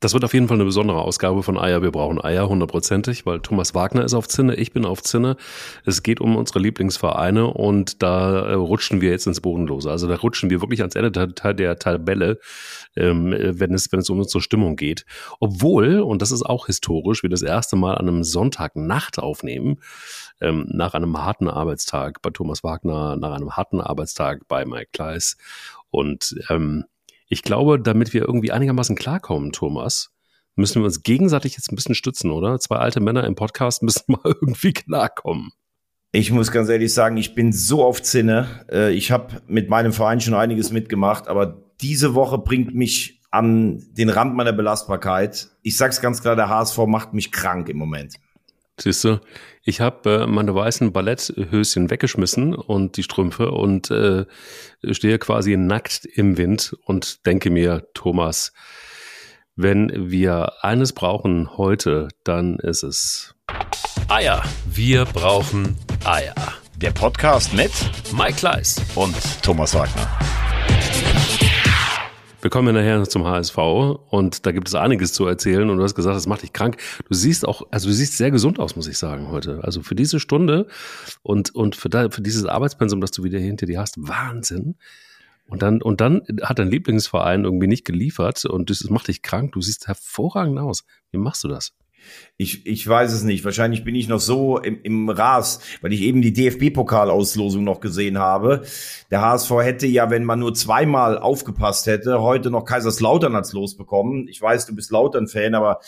Das wird auf jeden Fall eine besondere Ausgabe von Eier. Wir brauchen Eier, hundertprozentig, weil Thomas Wagner ist auf Zinne, ich bin auf Zinne. Es geht um unsere Lieblingsvereine und da äh, rutschen wir jetzt ins Bodenlose. Also da rutschen wir wirklich ans Ende der, der Tabelle, ähm, wenn, es, wenn es um unsere Stimmung geht. Obwohl, und das ist auch historisch, wir das erste Mal an einem Sonntagnacht aufnehmen, ähm, nach einem harten Arbeitstag bei Thomas Wagner, nach einem harten Arbeitstag bei Mike Kleiss. Und ähm, ich glaube, damit wir irgendwie einigermaßen klarkommen, Thomas, müssen wir uns gegenseitig jetzt ein bisschen stützen, oder? Zwei alte Männer im Podcast müssen mal irgendwie klarkommen. Ich muss ganz ehrlich sagen, ich bin so auf Zinne. Äh, ich habe mit meinem Verein schon einiges mitgemacht, aber diese Woche bringt mich an den Rand meiner Belastbarkeit. Ich sag's ganz klar, der HSV macht mich krank im Moment. Siehst du, ich habe äh, meine weißen Balletthöschen weggeschmissen und die Strümpfe und äh, stehe quasi nackt im Wind und denke mir, Thomas, wenn wir eines brauchen heute, dann ist es Eier. Wir brauchen Eier. Der Podcast mit Mike Kleiss und Thomas Wagner. Wir kommen ja nachher zum HSV und da gibt es einiges zu erzählen und du hast gesagt, das macht dich krank. Du siehst auch, also du siehst sehr gesund aus, muss ich sagen, heute. Also für diese Stunde und, und für, da, für dieses Arbeitspensum, das du wieder hinter dir hast, Wahnsinn. Und dann, und dann hat dein Lieblingsverein irgendwie nicht geliefert und das macht dich krank. Du siehst hervorragend aus. Wie machst du das? Ich, ich weiß es nicht. Wahrscheinlich bin ich noch so im, im Ras, weil ich eben die DFB-Pokalauslosung noch gesehen habe. Der HSV hätte ja, wenn man nur zweimal aufgepasst hätte, heute noch Kaiserslautern als Los bekommen. Ich weiß, du bist Lautern-Fan, aber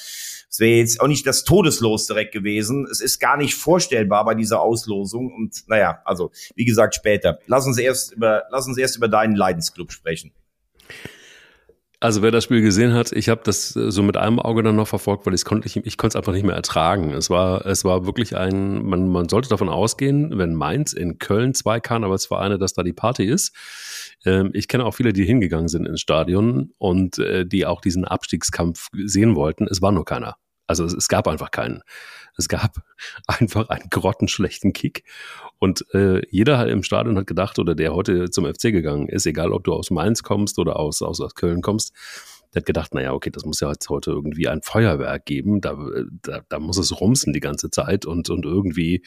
es wäre jetzt auch nicht das Todeslos direkt gewesen. Es ist gar nicht vorstellbar bei dieser Auslosung. Und naja, also wie gesagt, später. Lass uns erst über, lass uns erst über deinen Leidensclub sprechen. Also wer das Spiel gesehen hat, ich habe das äh, so mit einem Auge dann noch verfolgt, weil ich konnte ich, ich konnte es einfach nicht mehr ertragen. Es war es war wirklich ein man man sollte davon ausgehen, wenn Mainz in Köln zwei Karnevalsvereine, dass da die Party ist. Ähm, ich kenne auch viele, die hingegangen sind ins Stadion und äh, die auch diesen Abstiegskampf sehen wollten. Es war nur keiner. Also es, es gab einfach keinen. Es gab einfach einen grottenschlechten Kick. Und äh, jeder im Stadion hat gedacht, oder der heute zum FC gegangen ist, egal ob du aus Mainz kommst oder aus, aus, aus Köln kommst, der hat gedacht, naja, okay, das muss ja jetzt heute irgendwie ein Feuerwerk geben, da, da, da muss es rumsen die ganze Zeit und, und irgendwie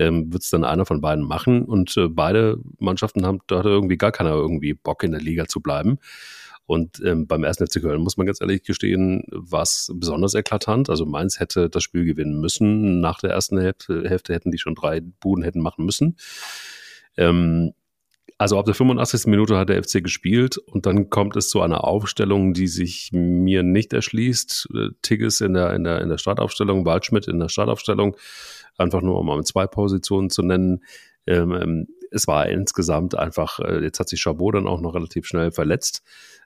ähm, wird es dann einer von beiden machen und äh, beide Mannschaften haben, da hatte irgendwie gar keiner irgendwie Bock in der Liga zu bleiben. Und ähm, beim ersten FC Köln muss man ganz ehrlich gestehen, war es besonders eklatant. Also Mainz hätte das Spiel gewinnen müssen. Nach der ersten Hälfte, Hälfte hätten die schon drei Buden hätten machen müssen. Ähm, also ab der 85. Minute hat der FC gespielt und dann kommt es zu einer Aufstellung, die sich mir nicht erschließt. Äh, Tigges in der, in der, in der Startaufstellung, Waldschmidt in der Startaufstellung, einfach nur um mal zwei Positionen zu nennen. Ähm, ähm, es war insgesamt einfach, äh, jetzt hat sich Chabot dann auch noch relativ schnell verletzt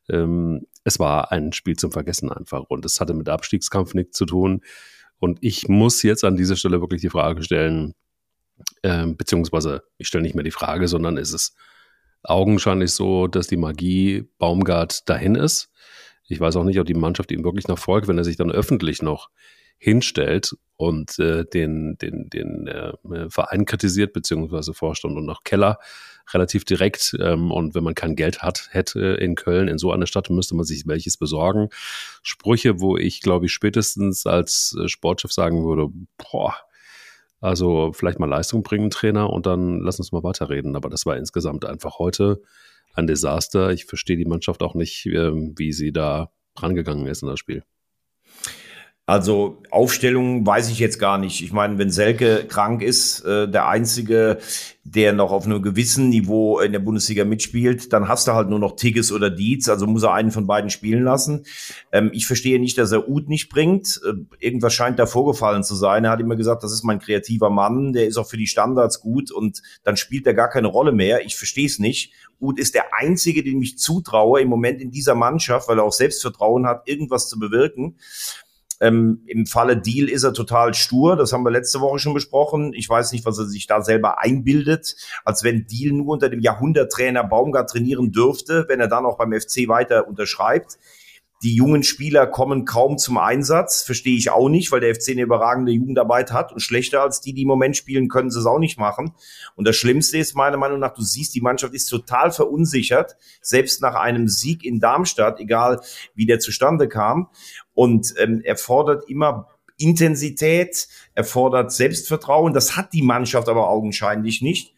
ähm, es war ein Spiel zum Vergessen einfach und es hatte mit Abstiegskampf nichts zu tun. Und ich muss jetzt an dieser Stelle wirklich die Frage stellen, äh, beziehungsweise ich stelle nicht mehr die Frage, sondern ist es augenscheinlich so, dass die Magie Baumgart dahin ist. Ich weiß auch nicht, ob die Mannschaft ihm wirklich noch folgt, wenn er sich dann öffentlich noch hinstellt und äh, den, den, den äh, Verein kritisiert, beziehungsweise Vorstand und auch Keller relativ direkt. Ähm, und wenn man kein Geld hat, hätte in Köln, in so einer Stadt, müsste man sich welches besorgen. Sprüche, wo ich, glaube ich, spätestens als äh, Sportchef sagen würde, boah, also vielleicht mal Leistung bringen, Trainer, und dann lass uns mal weiterreden. Aber das war insgesamt einfach heute ein Desaster. Ich verstehe die Mannschaft auch nicht, ähm, wie sie da rangegangen ist in das Spiel. Also Aufstellung weiß ich jetzt gar nicht. Ich meine, wenn Selke krank ist, äh, der einzige, der noch auf einem gewissen Niveau in der Bundesliga mitspielt, dann hast du halt nur noch Tigges oder Dietz, also muss er einen von beiden spielen lassen. Ähm, ich verstehe nicht, dass er Uth nicht bringt. Äh, irgendwas scheint da vorgefallen zu sein. Er hat immer gesagt, das ist mein kreativer Mann, der ist auch für die Standards gut und dann spielt er gar keine Rolle mehr. Ich verstehe es nicht. Uth ist der einzige, den ich zutraue im Moment in dieser Mannschaft, weil er auch Selbstvertrauen hat, irgendwas zu bewirken. Ähm, Im Falle Deal ist er total stur, das haben wir letzte Woche schon besprochen. Ich weiß nicht, was er sich da selber einbildet, als wenn Deal nur unter dem Jahrhunderttrainer Baumgart trainieren dürfte, wenn er dann auch beim FC weiter unterschreibt. Die jungen Spieler kommen kaum zum Einsatz, verstehe ich auch nicht, weil der FC eine überragende Jugendarbeit hat und schlechter als die, die im Moment spielen, können sie es auch nicht machen. Und das Schlimmste ist meiner Meinung nach, du siehst, die Mannschaft ist total verunsichert, selbst nach einem Sieg in Darmstadt, egal wie der zustande kam. Und ähm, er fordert immer Intensität, erfordert Selbstvertrauen. Das hat die Mannschaft aber augenscheinlich nicht.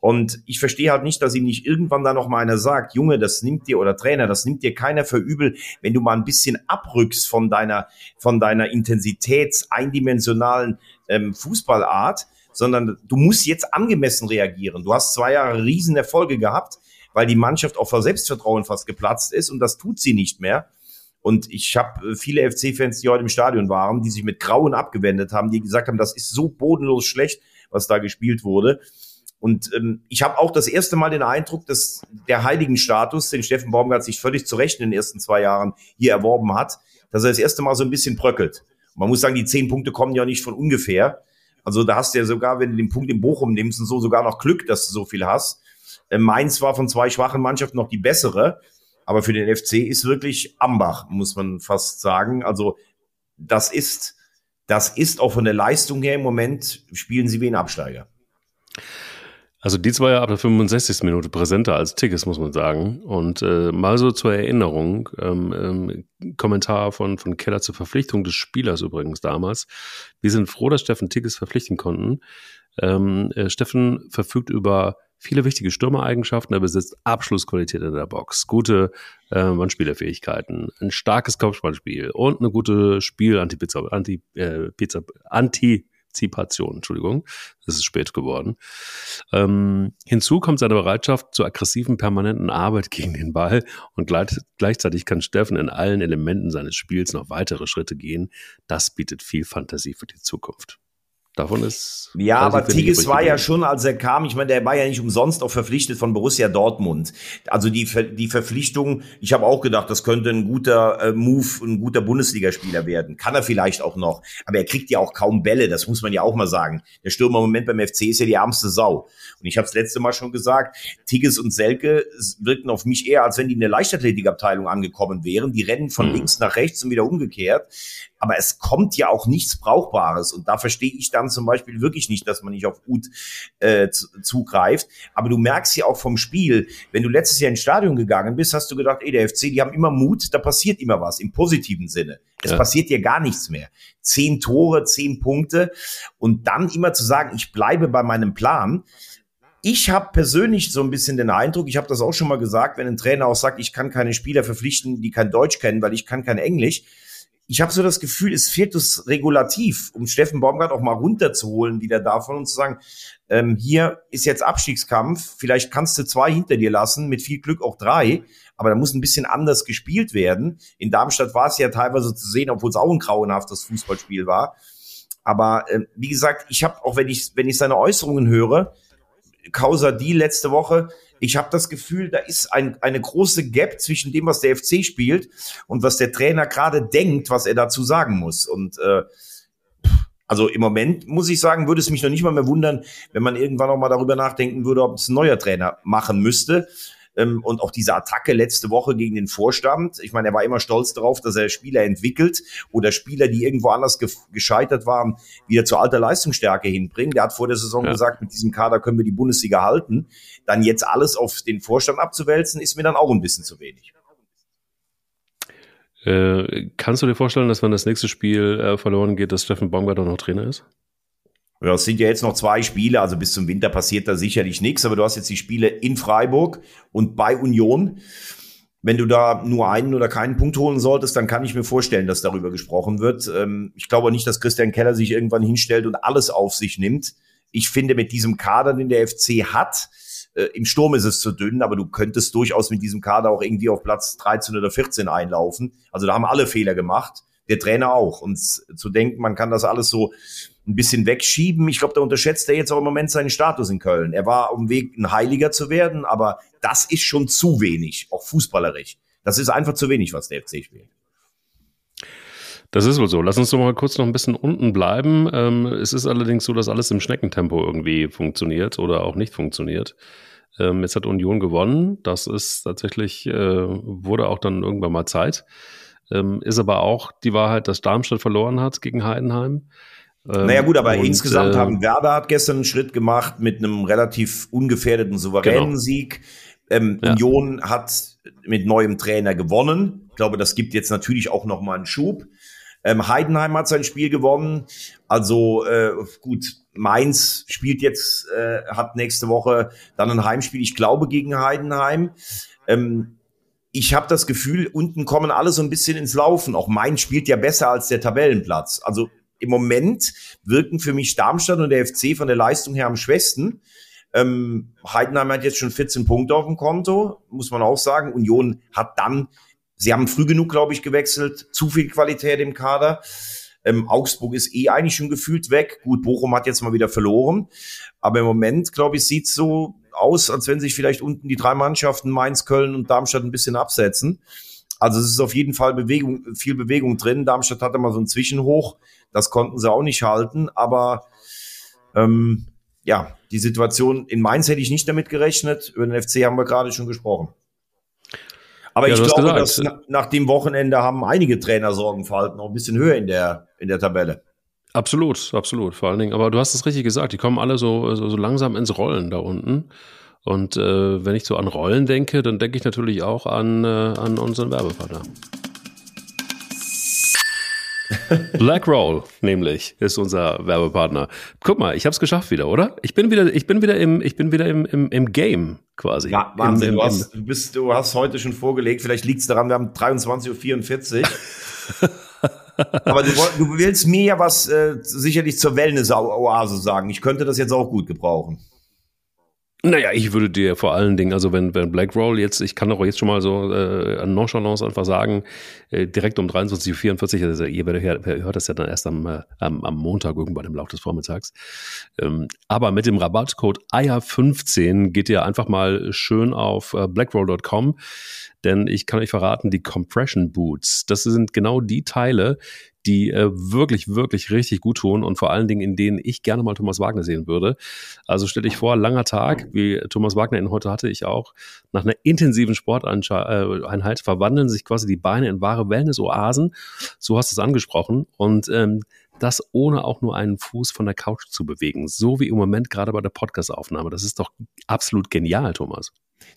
Und ich verstehe halt nicht, dass ihm nicht irgendwann da noch mal einer sagt, Junge, das nimmt dir oder Trainer, das nimmt dir keiner für übel, wenn du mal ein bisschen abrückst von deiner von deiner intensitäts-eindimensionalen ähm, Fußballart, sondern du musst jetzt angemessen reagieren. Du hast zwei Jahre Riesenerfolge gehabt, weil die Mannschaft auch vor Selbstvertrauen fast geplatzt ist und das tut sie nicht mehr. Und ich habe äh, viele FC-Fans, die heute im Stadion waren, die sich mit Grauen abgewendet haben, die gesagt haben, das ist so bodenlos schlecht, was da gespielt wurde. Und ähm, ich habe auch das erste Mal den Eindruck, dass der Heiligenstatus, den Steffen Baumgart sich völlig zu Recht in den ersten zwei Jahren hier erworben hat, dass er das erste Mal so ein bisschen bröckelt. man muss sagen, die zehn Punkte kommen ja nicht von ungefähr. Also da hast du ja sogar, wenn du den Punkt in Bochum nimmst und so, sogar noch Glück, dass du so viel hast. Äh, Mainz war von zwei schwachen Mannschaften noch die bessere. Aber für den FC ist wirklich Ambach, muss man fast sagen. Also das ist, das ist auch von der Leistung her im Moment, spielen sie wie ein Absteiger. Also die zwei ja ab der 65. Minute präsenter als Tickets, muss man sagen. Und äh, mal so zur Erinnerung, ähm, ähm, Kommentar von, von Keller zur Verpflichtung des Spielers übrigens damals. Wir sind froh, dass Steffen Tickets verpflichten konnten. Ähm, äh, Steffen verfügt über viele wichtige Stürmereigenschaften. Er besitzt Abschlussqualität in der Box, gute äh, Mannspielerfähigkeiten, ein starkes Kopfballspiel und eine gute Spiel-Anti-Pizza, Anti, äh, Pizza, Anti Partizipation, Entschuldigung, das ist spät geworden. Ähm, hinzu kommt seine Bereitschaft zur aggressiven, permanenten Arbeit gegen den Ball und gleich, gleichzeitig kann Steffen in allen Elementen seines Spiels noch weitere Schritte gehen. Das bietet viel Fantasie für die Zukunft. Davon ist. Ja, aber Tigges war ja schon, als er kam, ich meine, der war ja nicht umsonst auch verpflichtet von Borussia Dortmund. Also die, die Verpflichtung, ich habe auch gedacht, das könnte ein guter äh, Move, ein guter Bundesligaspieler werden. Kann er vielleicht auch noch. Aber er kriegt ja auch kaum Bälle, das muss man ja auch mal sagen. Der Stürmer im Moment beim FC ist ja die ärmste Sau. Und ich habe es letzte Mal schon gesagt, Tigges und Selke wirkten auf mich eher, als wenn die in der Leichtathletikabteilung angekommen wären. Die rennen von mhm. links nach rechts und wieder umgekehrt aber es kommt ja auch nichts Brauchbares. Und da verstehe ich dann zum Beispiel wirklich nicht, dass man nicht auf Ut äh, zugreift. Aber du merkst ja auch vom Spiel, wenn du letztes Jahr ins Stadion gegangen bist, hast du gedacht, ey, der FC, die haben immer Mut, da passiert immer was, im positiven Sinne. Es ja. passiert dir gar nichts mehr. Zehn Tore, zehn Punkte. Und dann immer zu sagen, ich bleibe bei meinem Plan, ich habe persönlich so ein bisschen den Eindruck, ich habe das auch schon mal gesagt, wenn ein Trainer auch sagt, ich kann keine Spieler verpflichten, die kein Deutsch kennen, weil ich kann kein Englisch, ich habe so das Gefühl, es fehlt das Regulativ, um Steffen Baumgart auch mal runterzuholen wieder davon und zu sagen, ähm, hier ist jetzt Abstiegskampf, vielleicht kannst du zwei hinter dir lassen, mit viel Glück auch drei, aber da muss ein bisschen anders gespielt werden. In Darmstadt war es ja teilweise zu sehen, obwohl es auch ein grauenhaftes Fußballspiel war. Aber äh, wie gesagt, ich habe auch, wenn ich, wenn ich seine Äußerungen höre, Causa die letzte Woche, ich habe das Gefühl, da ist ein, eine große Gap zwischen dem, was der FC spielt und was der Trainer gerade denkt, was er dazu sagen muss. Und äh, also im Moment muss ich sagen, würde es mich noch nicht mal mehr wundern, wenn man irgendwann noch mal darüber nachdenken würde, ob es ein neuer Trainer machen müsste. Ähm, und auch diese Attacke letzte Woche gegen den Vorstand. Ich meine, er war immer stolz darauf, dass er Spieler entwickelt oder Spieler, die irgendwo anders ge gescheitert waren, wieder zur alter Leistungsstärke hinbringen. Der hat vor der Saison ja. gesagt, mit diesem Kader können wir die Bundesliga halten. Dann jetzt alles auf den Vorstand abzuwälzen, ist mir dann auch ein bisschen zu wenig. Äh, kannst du dir vorstellen, dass wenn das nächste Spiel äh, verloren geht, dass Steffen Baumgart auch noch Trainer ist? Ja, es sind ja jetzt noch zwei Spiele, also bis zum Winter passiert da sicherlich nichts, aber du hast jetzt die Spiele in Freiburg und bei Union. Wenn du da nur einen oder keinen Punkt holen solltest, dann kann ich mir vorstellen, dass darüber gesprochen wird. Ähm, ich glaube nicht, dass Christian Keller sich irgendwann hinstellt und alles auf sich nimmt. Ich finde, mit diesem Kader, den der FC hat, äh, im Sturm ist es zu dünn, aber du könntest durchaus mit diesem Kader auch irgendwie auf Platz 13 oder 14 einlaufen. Also da haben alle Fehler gemacht, der Trainer auch. Und zu denken, man kann das alles so ein bisschen wegschieben. Ich glaube, da unterschätzt er jetzt auch im Moment seinen Status in Köln. Er war auf dem Weg, ein Heiliger zu werden, aber das ist schon zu wenig, auch fußballerisch. Das ist einfach zu wenig, was der FC spielt. Das ist wohl so. Lass uns doch mal kurz noch ein bisschen unten bleiben. Ähm, es ist allerdings so, dass alles im Schneckentempo irgendwie funktioniert oder auch nicht funktioniert. Ähm, jetzt hat Union gewonnen. Das ist tatsächlich, äh, wurde auch dann irgendwann mal Zeit. Ähm, ist aber auch die Wahrheit, dass Darmstadt verloren hat gegen Heidenheim. Ähm, naja gut, aber und, insgesamt äh, haben Werder hat gestern einen Schritt gemacht mit einem relativ ungefährdeten, souveränen genau. Sieg. Ähm, ja. Union hat mit neuem Trainer gewonnen. Ich glaube, das gibt jetzt natürlich auch noch mal einen Schub. Ähm, Heidenheim hat sein Spiel gewonnen. Also äh, gut, Mainz spielt jetzt, äh, hat nächste Woche dann ein Heimspiel, ich glaube, gegen Heidenheim. Ähm, ich habe das Gefühl, unten kommen alle so ein bisschen ins Laufen. Auch Mainz spielt ja besser als der Tabellenplatz. Also im Moment wirken für mich Darmstadt und der FC von der Leistung her am schwächsten. Ähm, Heidenheim hat jetzt schon 14 Punkte auf dem Konto, muss man auch sagen. Union hat dann, sie haben früh genug, glaube ich, gewechselt, zu viel Qualität im Kader. Ähm, Augsburg ist eh eigentlich schon gefühlt weg. Gut, Bochum hat jetzt mal wieder verloren. Aber im Moment, glaube ich, sieht so aus, als wenn sich vielleicht unten die drei Mannschaften Mainz, Köln und Darmstadt ein bisschen absetzen. Also es ist auf jeden Fall Bewegung, viel Bewegung drin. Darmstadt hatte mal so ein Zwischenhoch. Das konnten sie auch nicht halten. Aber ähm, ja, die Situation in Mainz hätte ich nicht damit gerechnet. Über den FC haben wir gerade schon gesprochen. Aber ja, ich glaube, dass nach, nach dem Wochenende haben einige Trainer Sorgenverhalten noch ein bisschen höher in der, in der Tabelle. Absolut, absolut, vor allen Dingen. Aber du hast es richtig gesagt, die kommen alle so, so, so langsam ins Rollen da unten. Und äh, wenn ich so an Rollen denke, dann denke ich natürlich auch an, äh, an unseren Werbepartner. Blackroll nämlich ist unser Werbepartner. Guck mal, ich habe es geschafft wieder, oder? Ich bin wieder, ich bin wieder im, ich bin wieder im, im, im Game quasi. Ja, Wahnsinn. Im, im, du, hast, du, bist, du hast heute schon vorgelegt. Vielleicht liegt es daran, wir haben 23.44 Uhr. Aber du, du, willst mir ja was äh, sicherlich zur Wellness-Oase sagen. Ich könnte das jetzt auch gut gebrauchen. Naja, ich würde dir vor allen Dingen, also wenn, wenn Black Roll jetzt, ich kann doch jetzt schon mal so äh, an Nonchalance einfach sagen, äh, direkt um 23.44 Uhr, also ihr werdet, hört das ja dann erst am, äh, am, am Montag irgendwann im Laufe des Vormittags. Ähm, aber mit dem Rabattcode AYA15 geht ihr einfach mal schön auf äh, blackroll.com, denn ich kann euch verraten, die Compression Boots, das sind genau die Teile, die äh, wirklich, wirklich richtig gut tun und vor allen Dingen, in denen ich gerne mal Thomas Wagner sehen würde. Also stell dich vor, langer Tag, wie Thomas Wagner ihn heute hatte, ich auch, nach einer intensiven Sporteinheit verwandeln sich quasi die Beine in wahre Wellness-Oasen. So hast du es angesprochen. Und ähm, das ohne auch nur einen Fuß von der Couch zu bewegen. So wie im Moment gerade bei der Podcast-Aufnahme. Das ist doch absolut genial, Thomas.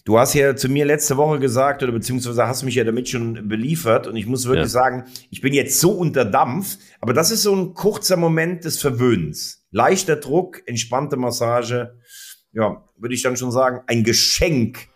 Du hast ja zu mir letzte Woche gesagt, oder beziehungsweise hast mich ja damit schon beliefert, und ich muss wirklich ja. sagen, ich bin jetzt so unter Dampf, aber das ist so ein kurzer Moment des Verwöhnens. Leichter Druck, entspannte Massage, ja, würde ich dann schon sagen, ein Geschenk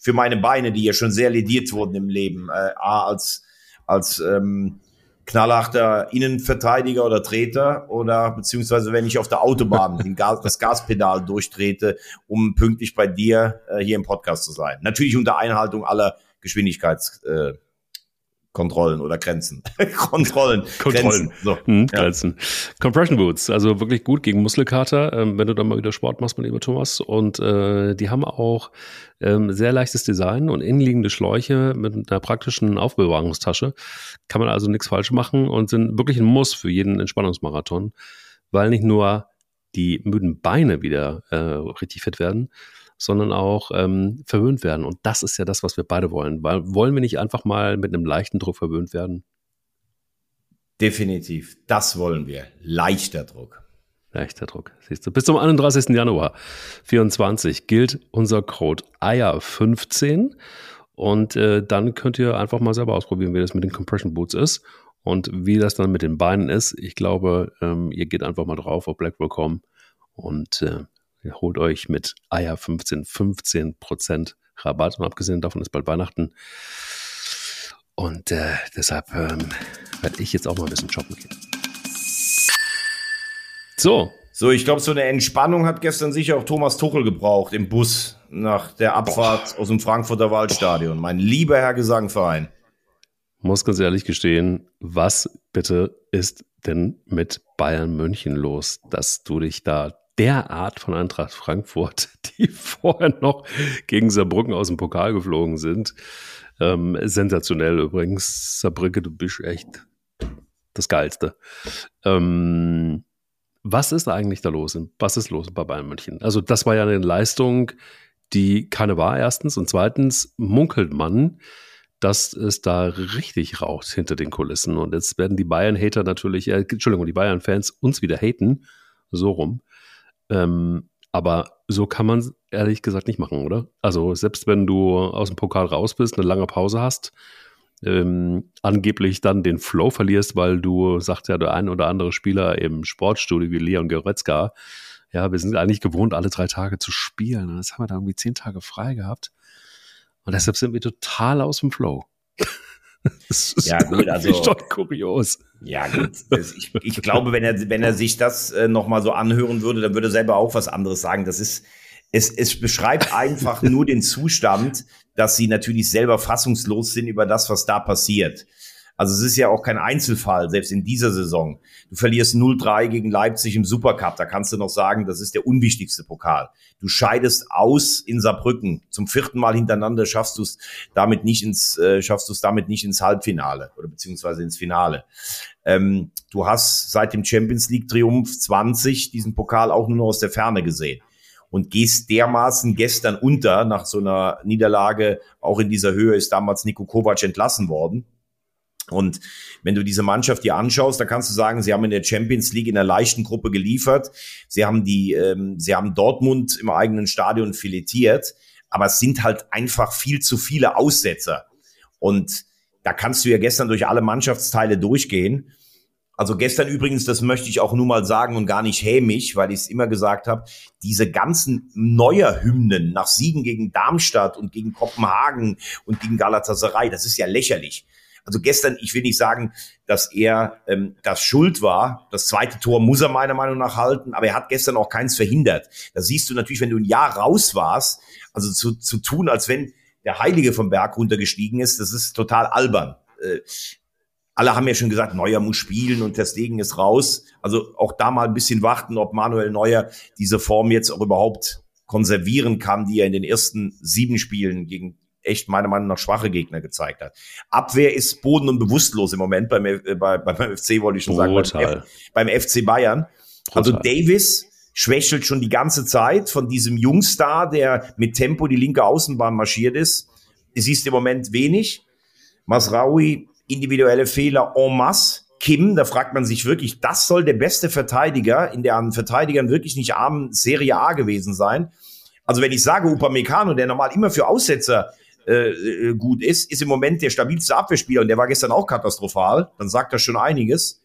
für meine Beine, die ja schon sehr lediert wurden im Leben. Äh, A, als, als ähm, knallharter Innenverteidiger oder Treter oder beziehungsweise wenn ich auf der Autobahn Gas, das Gaspedal durchtrete, um pünktlich bei dir äh, hier im Podcast zu sein. Natürlich unter Einhaltung aller Geschwindigkeits äh, Kontrollen oder Grenzen. Kontrollen. Kontrollen. Grenzen. So. Hm, ja. Grenzen. Compression Boots, also wirklich gut gegen Muskelkater, ähm, wenn du dann mal wieder Sport machst, mein lieber Thomas. Und äh, die haben auch ähm, sehr leichtes Design und innenliegende Schläuche mit einer praktischen Aufbewahrungstasche. Kann man also nichts falsch machen und sind wirklich ein Muss für jeden Entspannungsmarathon, weil nicht nur die müden Beine wieder äh, richtig fit werden, sondern auch ähm, verwöhnt werden. Und das ist ja das, was wir beide wollen. Weil wollen wir nicht einfach mal mit einem leichten Druck verwöhnt werden? Definitiv. Das wollen wir. Leichter Druck. Leichter Druck. Siehst du. Bis zum 31. Januar 24 gilt unser Code AYA15. Und äh, dann könnt ihr einfach mal selber ausprobieren, wie das mit den Compression Boots ist und wie das dann mit den Beinen ist. Ich glaube, ähm, ihr geht einfach mal drauf auf Blackwell.com und äh, holt euch mit Eier 15 15% Rabatt. Und abgesehen davon ist bald Weihnachten. Und äh, deshalb ähm, werde ich jetzt auch mal ein bisschen shoppen gehen. So. So, ich glaube, so eine Entspannung hat gestern sicher auch Thomas Tuchel gebraucht im Bus nach der Abfahrt Boah. aus dem Frankfurter Waldstadion. Mein lieber Herr Gesangverein. Muss ganz ehrlich gestehen, was bitte ist denn mit Bayern München los, dass du dich da derart von Eintracht Frankfurt, die vorher noch gegen Saarbrücken aus dem Pokal geflogen sind. Ähm, sensationell übrigens. Saarbrücke, du bist echt das Geilste. Ähm, was ist eigentlich da los? Was ist los bei Bayern München? Also, das war ja eine Leistung, die keine war, erstens. Und zweitens munkelt man, dass es da richtig raucht hinter den Kulissen. Und jetzt werden die Bayern-Hater natürlich, äh, Entschuldigung, die Bayern-Fans uns wieder haten, so rum. Ähm, aber so kann man ehrlich gesagt nicht machen, oder? Also selbst wenn du aus dem Pokal raus bist, eine lange Pause hast, ähm, angeblich dann den Flow verlierst, weil du, sagt ja der ein oder andere Spieler im Sportstudio wie Leon Goretzka, ja, wir sind eigentlich gewohnt, alle drei Tage zu spielen. Und jetzt haben wir da irgendwie zehn Tage frei gehabt. Und deshalb sind wir total aus dem Flow. Das ist ja, gut, also, schon kurios. Ja, gut. Ich, ich glaube, wenn er, wenn er sich das äh, nochmal so anhören würde, dann würde er selber auch was anderes sagen. Das ist, es, es beschreibt einfach nur den Zustand, dass sie natürlich selber fassungslos sind über das, was da passiert. Also es ist ja auch kein Einzelfall, selbst in dieser Saison. Du verlierst 0-3 gegen Leipzig im Supercup. Da kannst du noch sagen, das ist der unwichtigste Pokal. Du scheidest aus in Saarbrücken. Zum vierten Mal hintereinander schaffst du es damit nicht ins, äh, schaffst du es damit nicht ins Halbfinale oder beziehungsweise ins Finale. Ähm, du hast seit dem Champions League Triumph 20 diesen Pokal auch nur noch aus der Ferne gesehen und gehst dermaßen gestern unter nach so einer Niederlage. Auch in dieser Höhe ist damals Nico Kovac entlassen worden. Und wenn du diese Mannschaft dir anschaust, dann kannst du sagen, sie haben in der Champions League in der leichten Gruppe geliefert. Sie haben die, ähm, sie haben Dortmund im eigenen Stadion filetiert. Aber es sind halt einfach viel zu viele Aussetzer. Und da kannst du ja gestern durch alle Mannschaftsteile durchgehen. Also gestern übrigens, das möchte ich auch nur mal sagen und gar nicht hämisch, weil ich es immer gesagt habe, diese ganzen neuer Hymnen nach Siegen gegen Darmstadt und gegen Kopenhagen und gegen Galatasaray, das ist ja lächerlich. Also gestern, ich will nicht sagen, dass er ähm, das schuld war. Das zweite Tor muss er meiner Meinung nach halten, aber er hat gestern auch keins verhindert. Da siehst du natürlich, wenn du ein Jahr raus warst, also zu, zu tun, als wenn der Heilige vom Berg runtergestiegen ist, das ist total albern. Äh, alle haben ja schon gesagt, Neuer muss spielen und Ding ist raus. Also auch da mal ein bisschen warten, ob Manuel Neuer diese Form jetzt auch überhaupt konservieren kann, die er in den ersten sieben Spielen gegen echt meiner Meinung nach schwache Gegner gezeigt hat. Abwehr ist boden- und bewusstlos im Moment beim, äh, bei, beim FC, wollte ich schon sagen, beim, beim, FC Bayern. Also Davis schwächelt schon die ganze Zeit von diesem Jungstar, der mit Tempo die linke Außenbahn marschiert ist. Du siehst im Moment wenig. Masraoui individuelle Fehler en masse. Kim, da fragt man sich wirklich, das soll der beste Verteidiger in der an Verteidigern wirklich nicht armen Serie A gewesen sein. Also wenn ich sage Upamecano, der normal immer für Aussetzer äh, äh, gut ist, ist im Moment der stabilste Abwehrspieler und der war gestern auch katastrophal, dann sagt das schon einiges.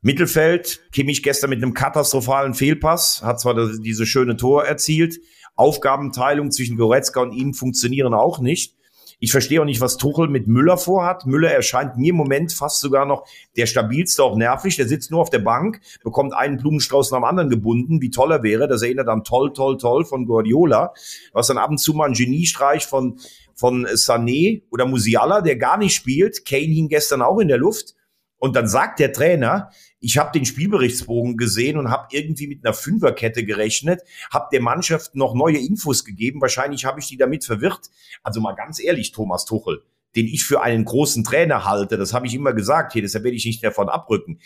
Mittelfeld, Kimmich gestern mit einem katastrophalen Fehlpass, hat zwar diese schöne Tor erzielt, Aufgabenteilung zwischen Goretzka und ihm funktionieren auch nicht. Ich verstehe auch nicht, was Tuchel mit Müller vorhat. Müller erscheint mir im Moment fast sogar noch der stabilste, auch nervig. Der sitzt nur auf der Bank, bekommt einen Blumenstrauß nach dem anderen gebunden, wie toll er wäre. Das erinnert an toll, toll, toll von Guardiola. Was dann ab und zu mal ein Geniestreich von, von Sané oder Musiala, der gar nicht spielt. Kane hing gestern auch in der Luft. Und dann sagt der Trainer, ich habe den Spielberichtsbogen gesehen und habe irgendwie mit einer Fünferkette gerechnet, habe der Mannschaft noch neue Infos gegeben. Wahrscheinlich habe ich die damit verwirrt. Also mal ganz ehrlich, Thomas Tuchel, den ich für einen großen Trainer halte, das habe ich immer gesagt, hier, deshalb werde ich nicht davon abrücken.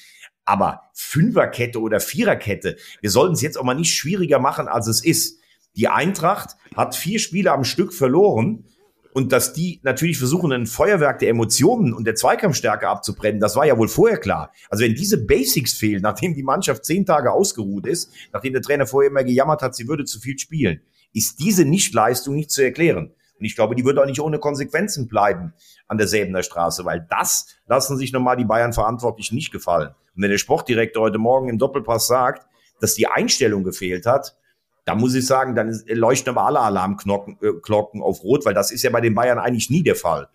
Aber Fünferkette oder Viererkette, wir sollten es jetzt auch mal nicht schwieriger machen, als es ist. Die Eintracht hat vier Spiele am Stück verloren und dass die natürlich versuchen, ein Feuerwerk der Emotionen und der Zweikampfstärke abzubrennen, das war ja wohl vorher klar. Also wenn diese Basics fehlen, nachdem die Mannschaft zehn Tage ausgeruht ist, nachdem der Trainer vorher immer gejammert hat, sie würde zu viel spielen, ist diese Nichtleistung nicht zu erklären. Und ich glaube, die wird auch nicht ohne Konsequenzen bleiben an der Straße, weil das lassen sich nochmal die Bayern verantwortlich nicht gefallen. Und wenn der Sportdirektor heute Morgen im Doppelpass sagt, dass die Einstellung gefehlt hat, da muss ich sagen, dann leuchten aber alle Alarmglocken äh, auf Rot, weil das ist ja bei den Bayern eigentlich nie der Fall.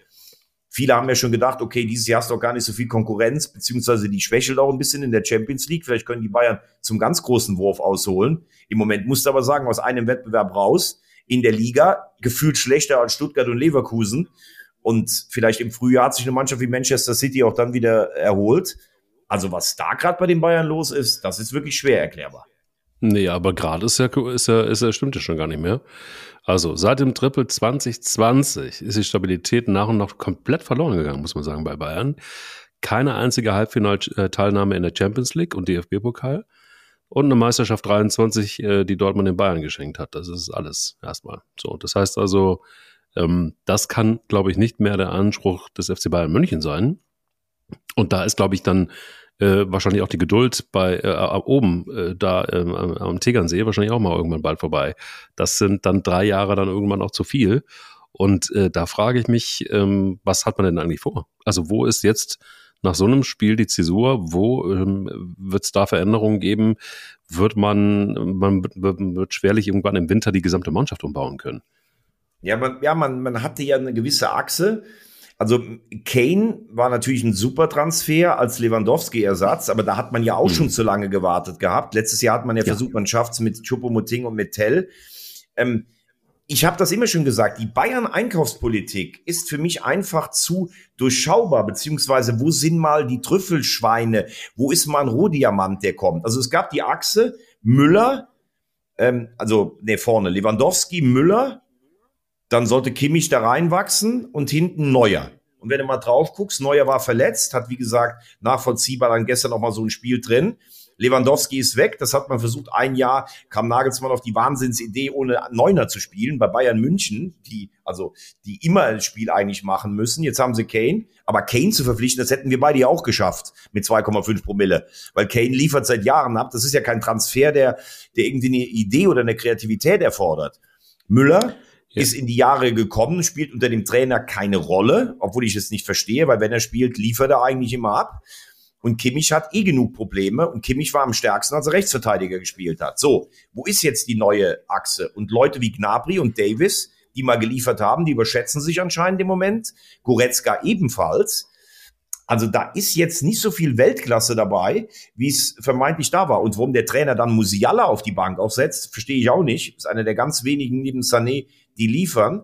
Viele haben ja schon gedacht, okay, dieses Jahr hast du auch gar nicht so viel Konkurrenz, beziehungsweise die schwächelt auch ein bisschen in der Champions League. Vielleicht können die Bayern zum ganz großen Wurf ausholen. Im Moment musst du aber sagen, aus einem Wettbewerb raus, in der Liga, gefühlt schlechter als Stuttgart und Leverkusen. Und vielleicht im Frühjahr hat sich eine Mannschaft wie Manchester City auch dann wieder erholt. Also was da gerade bei den Bayern los ist, das ist wirklich schwer erklärbar. Nee, aber gerade ist ja, ist ja, ist ja, stimmt ja schon gar nicht mehr. Also seit dem Triple 2020 ist die Stabilität nach und nach komplett verloren gegangen, muss man sagen, bei Bayern. Keine einzige Halbfinalteilnahme in der Champions League und DFB-Pokal und eine Meisterschaft 23, äh, die Dortmund den Bayern geschenkt hat. Das ist alles erstmal so. Das heißt also, Ähm, das kann, glaube ich, nicht mehr der Anspruch des FC Bayern München sein. Und da ist, glaube ich, dann äh, wahrscheinlich auch die Geduld bei äh, oben äh, da ähm, am Tegernsee wahrscheinlich auch mal irgendwann bald vorbei. Das sind dann drei Jahre dann irgendwann auch zu viel. Und äh, da frage ich mich, ähm, was hat man denn eigentlich vor? Also wo ist jetzt nach so einem Spiel die Zäsur? Wo ähm, wird es da Veränderungen geben? Wird man, man wird schwerlich irgendwann im Winter die gesamte Mannschaft umbauen können? Ja, man, ja, man, man hatte ja eine gewisse Achse. Also Kane war natürlich ein super Transfer als Lewandowski-Ersatz, aber da hat man ja auch mhm. schon zu lange gewartet gehabt. Letztes Jahr hat man ja, ja. versucht, man schafft es mit Choupo-Moting und mit Tell. Ähm, ich habe das immer schon gesagt, die Bayern-Einkaufspolitik ist für mich einfach zu durchschaubar, beziehungsweise wo sind mal die Trüffelschweine, wo ist mal ein Rohdiamant, der kommt. Also es gab die Achse Müller, ähm, also ne vorne Lewandowski, Müller, dann sollte Kimmich da reinwachsen und hinten Neuer. Und wenn du mal drauf guckst, Neuer war verletzt, hat wie gesagt nachvollziehbar dann gestern noch mal so ein Spiel drin. Lewandowski ist weg. Das hat man versucht. Ein Jahr kam Nagelsmann auf die Wahnsinnsidee, ohne Neuner zu spielen bei Bayern München, die, also, die immer ein Spiel eigentlich machen müssen. Jetzt haben sie Kane. Aber Kane zu verpflichten, das hätten wir beide ja auch geschafft mit 2,5 Promille. Weil Kane liefert seit Jahren ab. Das ist ja kein Transfer, der, der irgendwie eine Idee oder eine Kreativität erfordert. Müller ja. ist in die Jahre gekommen, spielt unter dem Trainer keine Rolle, obwohl ich es nicht verstehe, weil wenn er spielt, liefert er eigentlich immer ab. Und Kimmich hat eh genug Probleme und Kimmich war am stärksten, als er Rechtsverteidiger gespielt hat. So, wo ist jetzt die neue Achse? Und Leute wie Gnabry und Davis, die mal geliefert haben, die überschätzen sich anscheinend im Moment. Goretzka ebenfalls. Also da ist jetzt nicht so viel Weltklasse dabei, wie es vermeintlich da war. Und warum der Trainer dann Musiala auf die Bank aufsetzt, verstehe ich auch nicht. Ist einer der ganz wenigen neben Sané, die liefern.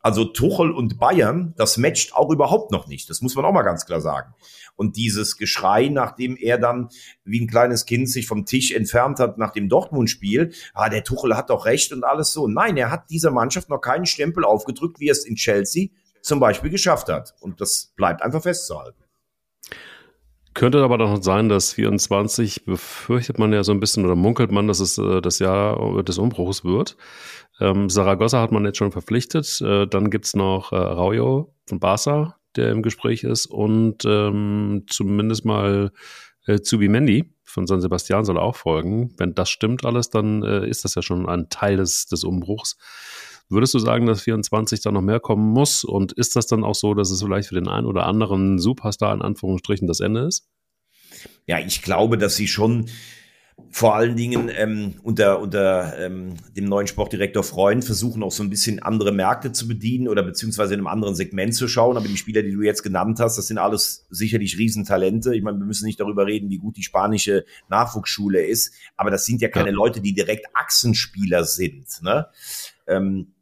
Also Tuchel und Bayern, das matcht auch überhaupt noch nicht. Das muss man auch mal ganz klar sagen. Und dieses Geschrei, nachdem er dann wie ein kleines Kind sich vom Tisch entfernt hat nach dem Dortmund-Spiel, ah, der Tuchel hat doch recht und alles so. Nein, er hat dieser Mannschaft noch keinen Stempel aufgedrückt, wie er es in Chelsea zum Beispiel geschafft hat. Und das bleibt einfach festzuhalten. Könnte aber doch sein, dass 24 befürchtet man ja so ein bisschen oder munkelt man, dass es äh, das Jahr des Umbruchs wird. Ähm, Saragossa hat man jetzt schon verpflichtet. Äh, dann gibt's noch äh, Raujo von Barca, der im Gespräch ist, und ähm, zumindest mal äh, Zubimendi von San Sebastian soll auch folgen. Wenn das stimmt alles, dann äh, ist das ja schon ein Teil des, des Umbruchs. Würdest du sagen, dass 24 da noch mehr kommen muss? Und ist das dann auch so, dass es vielleicht für den einen oder anderen Superstar in Anführungsstrichen das Ende ist? Ja, ich glaube, dass sie schon vor allen Dingen ähm, unter, unter ähm, dem neuen Sportdirektor Freund versuchen auch so ein bisschen andere Märkte zu bedienen oder beziehungsweise in einem anderen Segment zu schauen. Aber die Spieler, die du jetzt genannt hast, das sind alles sicherlich Riesentalente. Ich meine, wir müssen nicht darüber reden, wie gut die spanische Nachwuchsschule ist, aber das sind ja keine ja. Leute, die direkt Achsenspieler sind. Ne? Ähm,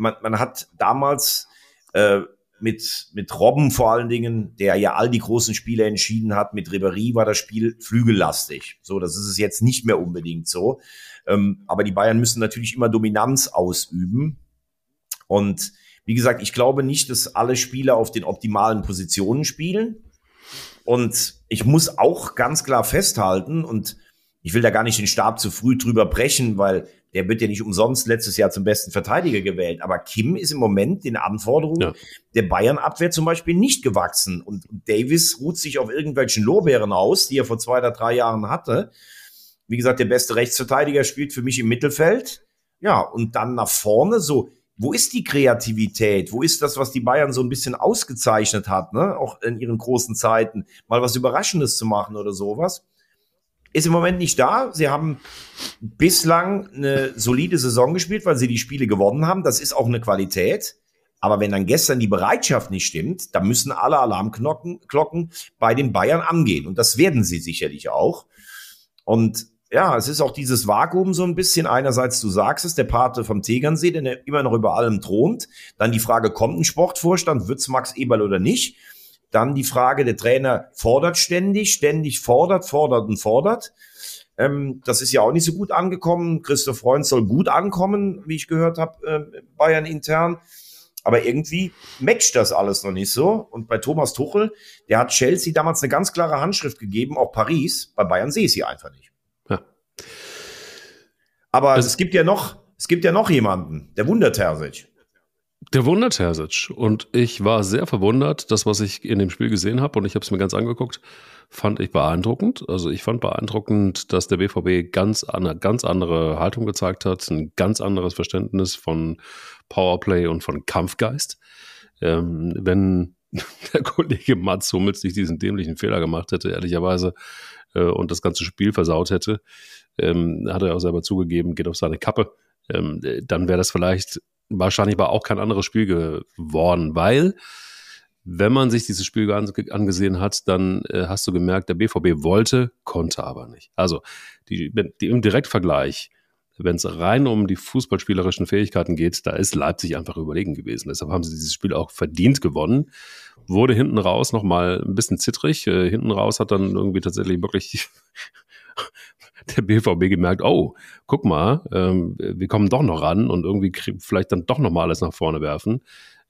man, man hat damals äh, mit, mit Robben vor allen Dingen, der ja all die großen Spiele entschieden hat. Mit Ribéry war das Spiel flügellastig. So, das ist es jetzt nicht mehr unbedingt so. Ähm, aber die Bayern müssen natürlich immer Dominanz ausüben. Und wie gesagt, ich glaube nicht, dass alle Spieler auf den optimalen Positionen spielen. Und ich muss auch ganz klar festhalten, und ich will da gar nicht den Stab zu früh drüber brechen, weil der wird ja nicht umsonst letztes Jahr zum besten Verteidiger gewählt. Aber Kim ist im Moment den Anforderungen ja. der Bayern-Abwehr zum Beispiel nicht gewachsen. Und Davis ruht sich auf irgendwelchen Lorbeeren aus, die er vor zwei oder drei Jahren hatte. Wie gesagt, der beste Rechtsverteidiger spielt für mich im Mittelfeld. Ja, und dann nach vorne so. Wo ist die Kreativität? Wo ist das, was die Bayern so ein bisschen ausgezeichnet hat, ne? Auch in ihren großen Zeiten, mal was Überraschendes zu machen oder sowas? Ist im Moment nicht da. Sie haben bislang eine solide Saison gespielt, weil sie die Spiele gewonnen haben. Das ist auch eine Qualität. Aber wenn dann gestern die Bereitschaft nicht stimmt, dann müssen alle Alarmglocken bei den Bayern angehen. Und das werden sie sicherlich auch. Und ja, es ist auch dieses Vakuum so ein bisschen. Einerseits, du sagst es, der Pate vom Tegernsee, der immer noch über allem thront. Dann die Frage, kommt ein Sportvorstand, wird's Max Eberl oder nicht? Dann die Frage, der Trainer fordert ständig, ständig fordert, fordert und fordert. Ähm, das ist ja auch nicht so gut angekommen. Christoph Freund soll gut ankommen, wie ich gehört habe, äh, Bayern intern. Aber irgendwie matcht das alles noch nicht so. Und bei Thomas Tuchel, der hat Chelsea damals eine ganz klare Handschrift gegeben, auch Paris. Bei Bayern sehe ich sie einfach nicht. Ja. Aber es, es gibt ja noch, es gibt ja noch jemanden, der Wunder Terzic. Der wundert Terzic. Und ich war sehr verwundert, das, was ich in dem Spiel gesehen habe, und ich habe es mir ganz angeguckt, fand ich beeindruckend. Also ich fand beeindruckend, dass der BVB ganz eine ganz andere Haltung gezeigt hat, ein ganz anderes Verständnis von Powerplay und von Kampfgeist. Ähm, wenn der Kollege Mats Hummels nicht diesen dämlichen Fehler gemacht hätte, ehrlicherweise, äh, und das ganze Spiel versaut hätte, ähm, hat er auch selber zugegeben, geht auf seine Kappe, ähm, dann wäre das vielleicht wahrscheinlich aber auch kein anderes Spiel geworden, weil wenn man sich dieses Spiel angesehen hat, dann äh, hast du gemerkt, der BVB wollte, konnte aber nicht. Also die, die im Direktvergleich, wenn es rein um die fußballspielerischen Fähigkeiten geht, da ist Leipzig einfach überlegen gewesen. Deshalb haben sie dieses Spiel auch verdient gewonnen. Wurde hinten raus nochmal ein bisschen zittrig. Äh, hinten raus hat dann irgendwie tatsächlich wirklich der BVB gemerkt, oh, guck mal, ähm, wir kommen doch noch ran und irgendwie vielleicht dann doch noch mal alles nach vorne werfen.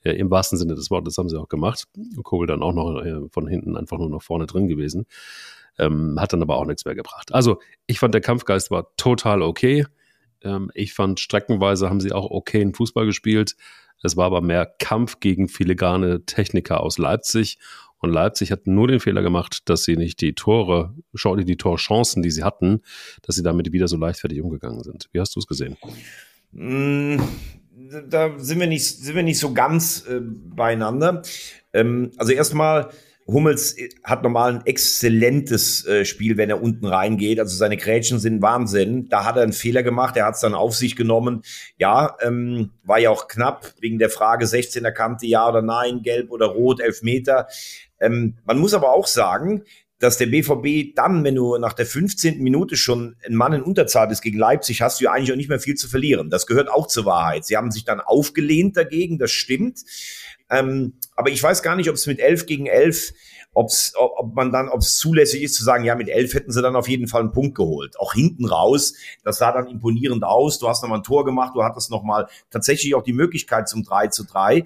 Ja, Im wahrsten Sinne des Wortes, haben sie auch gemacht. Kogel dann auch noch äh, von hinten einfach nur noch vorne drin gewesen. Ähm, hat dann aber auch nichts mehr gebracht. Also ich fand, der Kampfgeist war total okay. Ähm, ich fand, streckenweise haben sie auch okay in Fußball gespielt. Es war aber mehr Kampf gegen filigrane Techniker aus Leipzig. Und Leipzig hat nur den Fehler gemacht, dass sie nicht die Tore, die Torchancen, die sie hatten, dass sie damit wieder so leichtfertig umgegangen sind. Wie hast du es gesehen? Mm, da sind wir nicht, sind wir nicht so ganz äh, beieinander. Ähm, also erstmal, Hummels hat normal ein exzellentes äh, Spiel, wenn er unten reingeht. Also seine Grätschen sind Wahnsinn. Da hat er einen Fehler gemacht, er hat es dann auf sich genommen. Ja, ähm, war ja auch knapp wegen der Frage 16er Kante, ja oder nein, gelb oder rot, Elfmeter. Ähm, man muss aber auch sagen, dass der BVB dann, wenn du nach der 15. Minute schon ein Mann in Unterzahl bist gegen Leipzig, hast du ja eigentlich auch nicht mehr viel zu verlieren. Das gehört auch zur Wahrheit. Sie haben sich dann aufgelehnt dagegen, das stimmt. Ähm, aber ich weiß gar nicht, ob es mit 11 gegen 11, ob's, ob man dann, ob es zulässig ist zu sagen, ja, mit 11 hätten sie dann auf jeden Fall einen Punkt geholt. Auch hinten raus, das sah dann imponierend aus. Du hast nochmal ein Tor gemacht, du hattest nochmal tatsächlich auch die Möglichkeit zum 3 zu 3.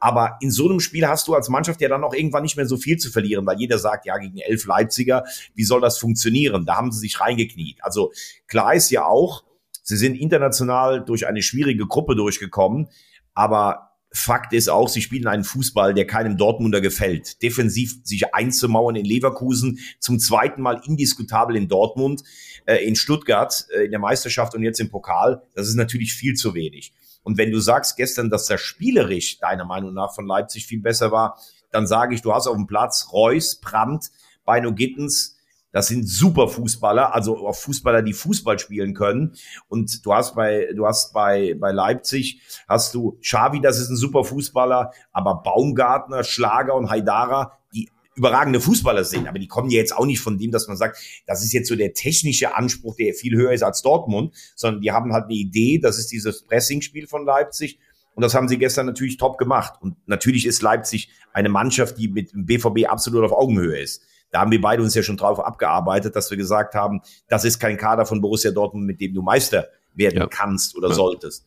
Aber in so einem Spiel hast du als Mannschaft ja dann auch irgendwann nicht mehr so viel zu verlieren, weil jeder sagt, ja, gegen elf Leipziger, wie soll das funktionieren? Da haben sie sich reingekniet. Also klar ist ja auch, sie sind international durch eine schwierige Gruppe durchgekommen, aber Fakt ist auch, sie spielen einen Fußball, der keinem Dortmunder gefällt. Defensiv sich einzumauern in Leverkusen, zum zweiten Mal indiskutabel in Dortmund, äh, in Stuttgart, äh, in der Meisterschaft und jetzt im Pokal, das ist natürlich viel zu wenig. Und wenn du sagst gestern, dass das spielerisch deiner Meinung nach von Leipzig viel besser war, dann sage ich, du hast auf dem Platz Reus, Brandt, Beino Gittens, das sind super Fußballer, also auch Fußballer, die Fußball spielen können. Und du hast bei, du hast bei, bei Leipzig, hast du Xavi, das ist ein super Fußballer, aber Baumgartner, Schlager und Haidara, die überragende Fußballer sind, aber die kommen ja jetzt auch nicht von dem, dass man sagt, das ist jetzt so der technische Anspruch, der viel höher ist als Dortmund, sondern die haben halt eine Idee, das ist dieses Pressingspiel von Leipzig und das haben sie gestern natürlich top gemacht. Und natürlich ist Leipzig eine Mannschaft, die mit dem BVB absolut auf Augenhöhe ist. Da haben wir beide uns ja schon drauf abgearbeitet, dass wir gesagt haben, das ist kein Kader von Borussia Dortmund, mit dem du Meister werden ja. kannst oder ja. solltest.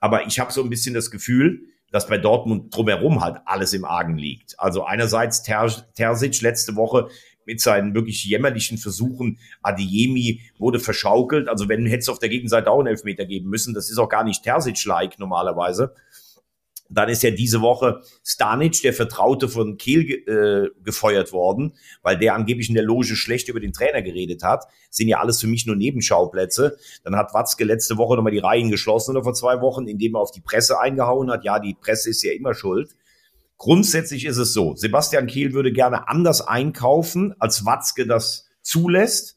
Aber ich habe so ein bisschen das Gefühl, dass bei Dortmund drumherum halt alles im Argen liegt. Also einerseits Ter Terzic letzte Woche mit seinen wirklich jämmerlichen Versuchen, Adiemi wurde verschaukelt. Also wenn hätte es auf der Gegenseite auch einen Elfmeter geben müssen, das ist auch gar nicht Terzic-like normalerweise. Dann ist ja diese Woche Stanic, der Vertraute von Kiel, äh, gefeuert worden, weil der angeblich in der Loge schlecht über den Trainer geredet hat. Das sind ja alles für mich nur Nebenschauplätze. Dann hat Watzke letzte Woche nochmal die Reihen geschlossen oder vor zwei Wochen, indem er auf die Presse eingehauen hat. Ja, die Presse ist ja immer schuld. Grundsätzlich ist es so, Sebastian Kiel würde gerne anders einkaufen, als Watzke das zulässt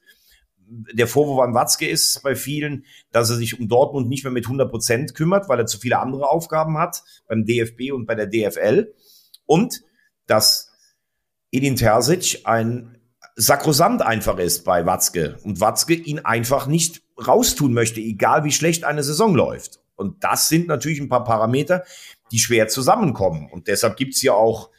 der Vorwurf an Watzke ist bei vielen, dass er sich um Dortmund nicht mehr mit 100 Prozent kümmert, weil er zu viele andere Aufgaben hat beim DFB und bei der DFL. Und dass Edin Terzic ein Sakrosant einfach ist bei Watzke und Watzke ihn einfach nicht raustun möchte, egal wie schlecht eine Saison läuft. Und das sind natürlich ein paar Parameter, die schwer zusammenkommen. Und deshalb gibt's ja auch,